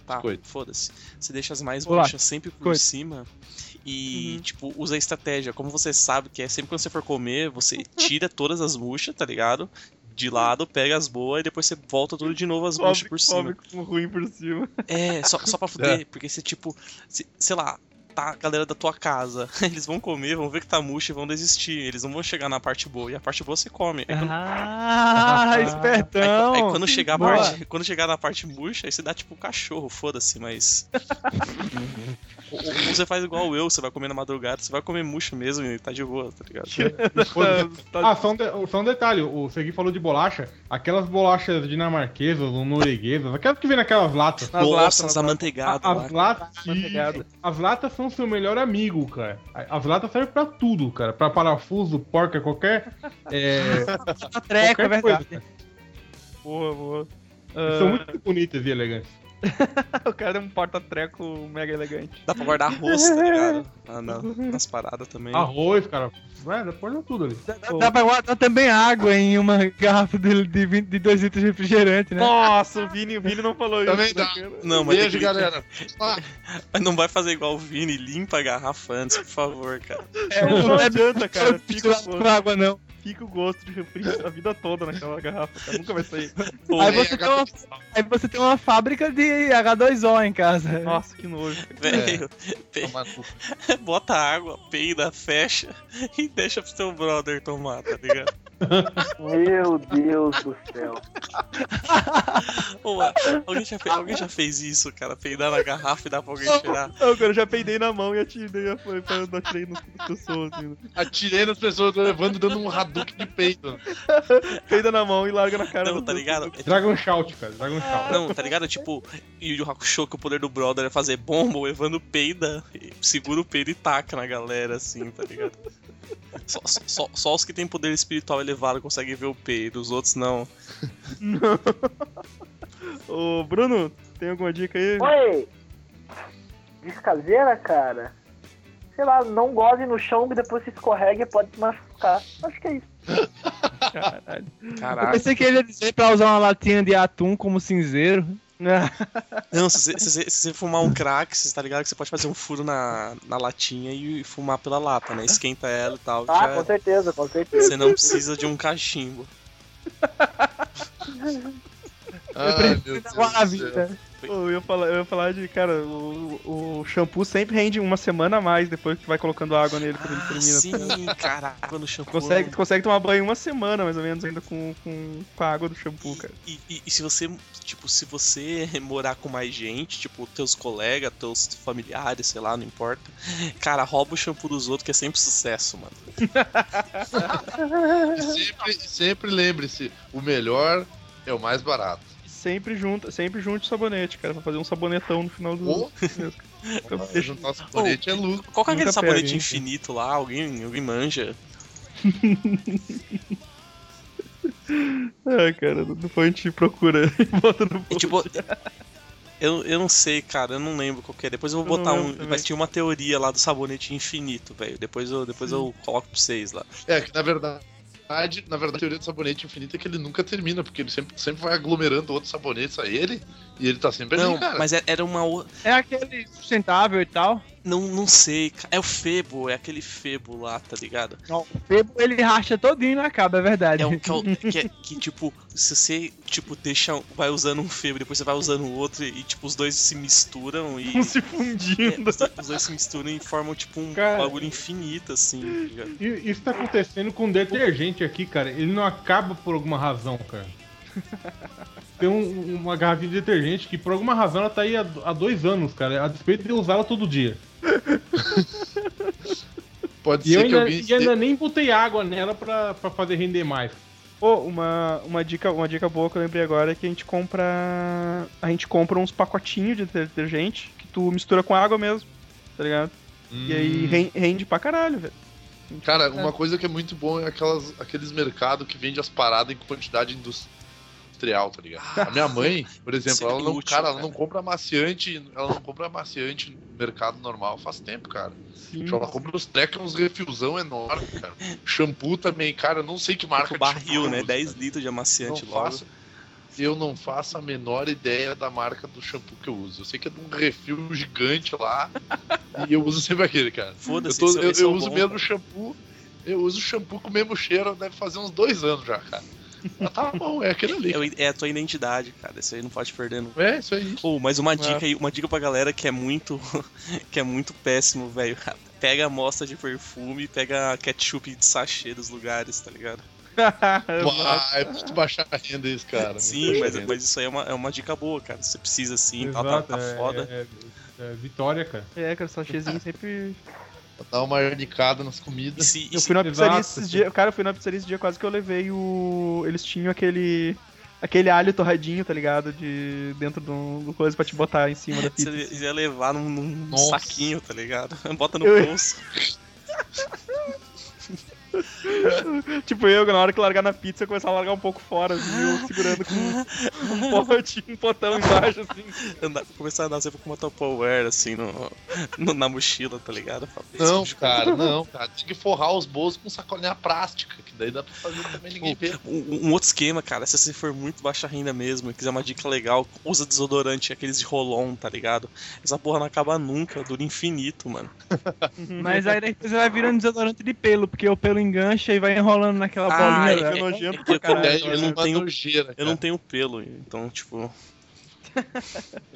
Tá, foda-se. Você deixa as mais murchas sempre por cima. E, Uhum. tipo, usa a estratégia. Como você sabe que é sempre quando você for comer, você tira [LAUGHS] todas as murchas, tá ligado? De lado, pega as boas e depois você volta tudo de novo as murchas por cima. pobre com ruim por cima. É, só, só pra [LAUGHS] fuder, porque você, tipo, se- sei lá, tá a galera da tua casa. [LAUGHS] Eles vão comer, vão ver que tá murcho e vão desistir. Eles não vão chegar na parte boa. E a parte boa você come. Aí quando, Ah, aí- [LAUGHS] espertão. aí quando chegar parte, quando chegar na parte murcha, aí você dá tipo um cachorro, foda-se, mas. [LAUGHS] ou, você faz igual eu, você vai comer na madrugada, você vai comer murcho mesmo e tá de boa, tá ligado? [LAUGHS] Ah, só um, de- só um detalhe, o Segui falou de bolacha, aquelas bolachas dinamarquesas ou norueguesas, aquelas que vem naquelas latas. As nas amanteigadas. As latas, as latas são seu melhor amigo, cara. As latas servem pra tudo, cara. Pra parafuso, porca, qualquer. É, [LAUGHS] Tá treco, é qualquer verdade. coisa. Boa, boa. São Ah, muito bonitas e elegantes. [LAUGHS] o cara é um porta-treco mega elegante. Dá pra guardar arroz, tá ligado? Ah, não. [LAUGHS] Nas paradas também. Arroz, cara. É, depois é tudo ali. Dá pra guardar também água em uma garrafa de 2 de, de dois litros de refrigerante, né? Nossa, o Vini, o Vini não falou Também isso. dá. né, cara? Não, mas, Beijo, galera. Ah, [LAUGHS] mas não vai fazer igual o Vini, limpa a garrafa antes, por favor, cara. É, não adianta, cara. Não Fica água, não. Fica o gosto de refri a vida toda naquela garrafa, cara. Nunca vai sair. Pô, Aí é, você, tem uma, aí você tem uma fábrica de H2O em casa. Nossa, que nojo. [LAUGHS] velho, cu. bota água, peida, fecha [LAUGHS] e deixa pro seu brother tomar, tá ligado? Meu Deus do céu. Ô, alguém, já fez, alguém já fez isso, cara? Peidar na garrafa e dar pra alguém tirar? Não, cara, eu já peidei na mão e atirei, foi, foi, atirei nas pessoas, assim. Atirei nas pessoas, levando e dando um Hadouken de peito. Peida na mão e larga na cara Não, do- tá ligado? Dragon Shout, cara. Dragon Shout. Não, tá ligado? Tipo, Yu Yu Hakusho, que o poder do brother é fazer bomba, o Evandro peida, e segura o peido e taca na galera, assim, tá ligado? Só, só, só os que têm poder espiritual elevado conseguem ver o peido, os outros não. [LAUGHS] Ô, Bruno, tem alguma dica aí? Oi! Dica caseira, cara? Sei lá, não goze no chão que depois se escorrega e pode se machucar. Acho que é isso. Caralho. Eu Caraca. pensei que ele ia dizer pra usar uma latinha de atum como cinzeiro. Não, se você, se você- se você fumar um crack, você tá ligado que você pode fazer um furo na, na latinha e fumar pela lata, né? Esquenta ela e tal. Ah, já- com certeza, com certeza. você não precisa de um cachimbo. Ai, meu Deus do céu. Eu ia falar, eu ia falar de, cara, o, o shampoo sempre rende uma semana a mais depois que tu vai colocando água nele quando ele Ah, termina. sim, caraca, no shampoo. Tu consegue, tu consegue tomar banho uma semana, mais ou menos, ainda com, com, com a água do shampoo, cara. E, e- e se você, tipo, se você morar com mais gente, tipo, teus colegas, teus familiares, sei lá, não importa. Cara, rouba o shampoo dos outros que é sempre sucesso, mano. [LAUGHS] E sempre, sempre lembre-se, o melhor é o mais barato. Sempre junta, sempre junte sabonete, cara, pra fazer um sabonetão no final do Ou, mês. pra juntar sabonete é lucro. Qual que é aquele sabonete pega, infinito lá? Alguém, alguém manja? [LAUGHS] Ah, cara, depois a gente procura e [LAUGHS] bota no E, tipo, eu, eu não sei, cara, eu não lembro qual que é. Depois eu vou Eu botar um. também. Vai ter uma teoria lá do sabonete infinito, velho. Depois eu, depois eu coloco pra vocês lá. É, que na verdade, na verdade, a teoria do sabonete infinito é que ele nunca termina, porque ele sempre, sempre vai aglomerando outros sabonetes a ele, e ele tá sempre Não, ali, cara. mas é- era uma. É aquele sustentável e tal. Não, não sei, é o Febo, é aquele Febo lá, tá ligado? Não, o Febo ele racha todinho na caba, é verdade. É o que, é que, é- que, tipo, se você, tipo, deixa. Vai usando um Febo, depois você vai usando o outro, e, tipo, os dois se misturam e. Vão se é, fundindo. os, dois, os dois se misturam e formam, tipo, um Cara. bagulho infinito, assim, tá ligado? E Isso tá acontecendo com detergente aqui, cara. Ele não acaba por alguma razão, cara. Tem um- uma garrafinha de detergente que por alguma razão ela tá aí há, há dois anos, cara. A despeito de eu usá-la todo dia. [LAUGHS] Pode E eu ser que ainda, alguém. e ainda nem botei água nela pra, pra fazer render mais. Pô, uma, uma, dica, uma dica boa que eu lembrei agora é que a gente compra. A gente compra uns pacotinhos de detergente que tu mistura com água mesmo, tá ligado? E aí Hum. ren- rende pra caralho, velho. Cara, uma coisa que é muito bom é aquelas, aqueles mercados que vende as paradas em quantidade industrial, tá ligado? A minha mãe, por exemplo, é ela não, útil, cara, ela cara. não compra amaciante, ela não compra amaciante no mercado normal faz tempo, cara. Sim. Tipo, ela compra os trecos, uns refilzão enorme, cara. Shampoo também, cara, eu não sei que marca O barril, shampoo né? eu uso, 10 litros de amaciante não logo. faço, eu não faço a menor ideia da marca do shampoo que eu uso. Eu sei que é de um refil gigante lá [LAUGHS] e eu uso sempre aquele, cara. Eu, Foda-se, tô- esse, eu- esse é eu o uso o bom, mesmo shampoo. Eu uso shampoo com o mesmo cheiro, deve fazer uns dois anos já, cara. [LAUGHS] Ah, tá bom, é aquele ali. É, é a tua identidade, cara. Isso aí não pode perder nunca. É, isso aí. Oh, mas uma É. dica aí, uma dica pra galera que é muito [LAUGHS] que é muito péssimo, velho. Pega a amostra de perfume, pega a ketchup de sachê dos lugares, tá ligado? [LAUGHS] Uau, é muito baixar a renda isso, cara. Sim, mas, mas isso aí é uma, é uma dica boa, cara. Você precisa assim, tá, tá, Exato, tá é, foda. É, é- é vitória, cara. É, cara, sachêzinho sempre. Dar uma arnicada nas comidas. e Eu fui na pizzaria esses dias. Cara, eu fui na pizzaria esse dia, quase que eu levei o. Eles tinham aquele. Aquele alho torradinho, tá ligado? De dentro do, do coisa pra te botar em cima da pizza. você ia levar num, num saquinho, tá ligado? [LAUGHS] Bota no Eu- bolso. [LAUGHS] [LAUGHS] Tipo eu, na hora que largar na pizza, eu começar a largar um pouco fora, assim, eu segurando com um pote, um potão embaixo, assim. Andar, começar a andar sempre com uma Tupperware, assim, no, no- na mochila, tá ligado? Não, tipo, cara, [LAUGHS] não, cara. Tem que forrar os bolsos com sacolinha plástica, que daí dá pra fazer também ninguém vê. Um, um outro esquema, cara, se você for muito baixa renda mesmo e quiser uma dica legal, usa desodorante, aqueles de rolon, tá ligado? Essa porra não acaba nunca, dura infinito, mano. Mas aí depois vai virando desodorante de pelo, porque o pelo engancha e vai enrolando naquela Ah, bolinha. é-. Fica nojento é- pra é- caralho. é- Daí eu não tenho- nojeira, Eu não tenho pelo, então, tipo.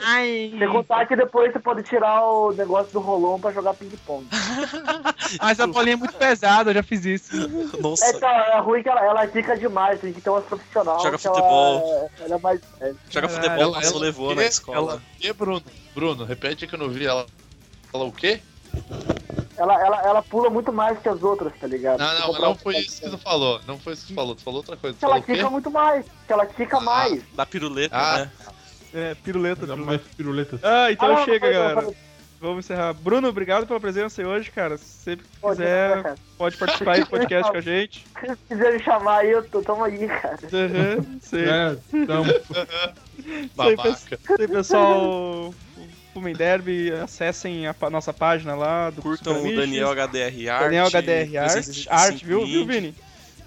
Ai. Sem contar que depois você pode tirar o negócio do rolão pra jogar ping-pong. [LAUGHS] Mas a bolinha é muito pesada, eu já fiz isso. Nossa, É, então, é ruim que ela, ela fica demais, tem que ter uma profissional. Joga que ela- futebol. Ela, é mais. é, joga Caralho. futebol, passou levou na quê? escola. Ela, que, Bruno? Bruno, repete que eu não vi. Ela fala o quê? Ela, ela, ela pula muito mais que as outras, tá ligado? Não, não, comprar não foi isso que tu falou. Não foi isso que tu falou. Tu falou outra coisa. Que ela fica muito mais. Que ela fica Ah. mais. Da piruleta, Ah. né? É, piruleta. Dá piruleta. mais piruletas. Ah, então Ah, chega, não, galera. não, Vamos encerrar. Bruno, obrigado pela presença aí hoje, cara. Se sempre que Pô, quiser, cara. pode participar aí do podcast com a gente. [LAUGHS] Se quiser me chamar aí, eu tô, tamo aí, cara. Uhum, sei. É, aí, [LAUGHS] Babaca. aí, pessoal. Fumem Derby, acessem a nossa página lá do Curtam Super o. Daniel HDR Art. Daniel HDR Art, 365 Art viu, viu, Vini?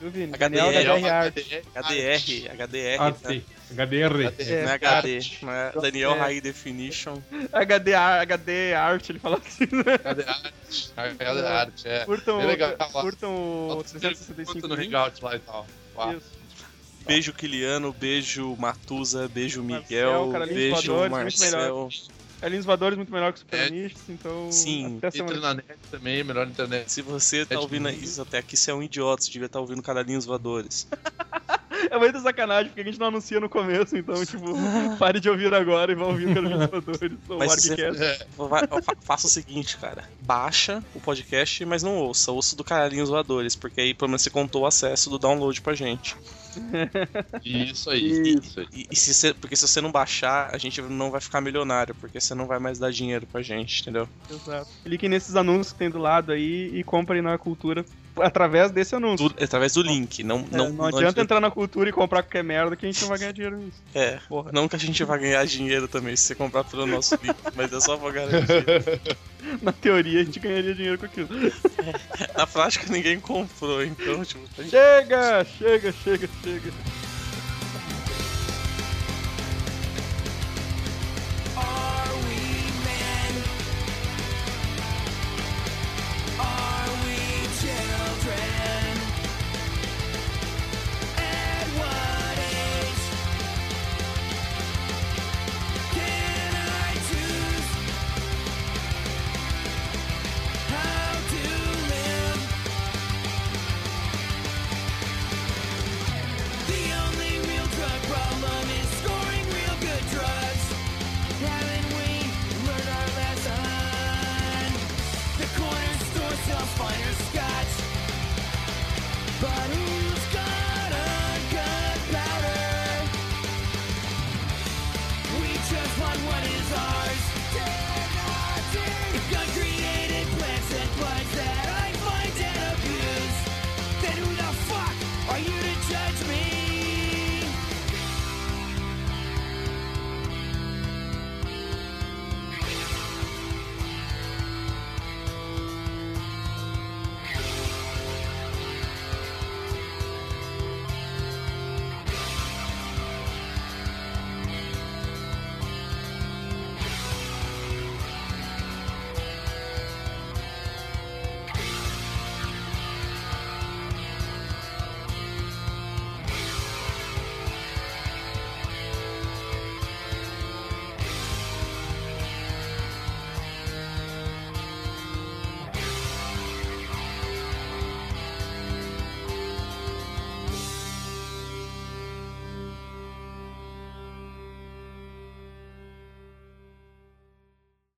Viu, Vini? HDR. Daniel HDR Art. HDR, HDR, tá? AT, HDR. É, Não é HD, Art. não é Daniel É. High Definition. HD, HD Art, ele falou assim. né? Cadê a arte? Cadê a arte? É. Curtam, curtam o Bota 365 no. Hangout lá e tal. Isso. Beijo Kiliano, beijo Matusa, beijo Marcel, Miguel, Carlinhos beijo Marcel. Carlinhos Voadores muito melhor que o Super É. Então. Sim. Até Entra na net também, melhor internet. Se você tá É ouvindo isso até aqui, você é um idiota, você devia estar ouvindo Caralhinhos Voadores. [LAUGHS] [LAUGHS] É muito sacanagem, porque a gente não anuncia no começo, então, tipo, [LAUGHS] pare de ouvir agora e vão ouvir Voadores, o Mas Wargcast. É, Vai- faça o seguinte, cara. Baixa o podcast, mas não ouça. Ouça o do Caralhinhos Voadores, porque aí pelo menos você contou o acesso do download pra gente. isso aí, isso aí. E, e se você, porque se você não baixar, a gente não vai ficar milionário, porque você não vai mais dar dinheiro pra gente, entendeu? Exato. Cliquem nesses anúncios que tem do lado aí e comprem na cultura através desse anúncio. Do- através do link. Não, É, não, não, adianta entrar na cultura e comprar qualquer merda que a gente não vai ganhar dinheiro nisso. É, Porra. não que a gente vai ganhar dinheiro também se você comprar pelo nosso [LAUGHS] link, mas é só pra garantir. [LAUGHS] Na teoria a gente ganharia dinheiro com aquilo. Na prática ninguém comprou, então, tipo, gente Chega, chega, chega, chega.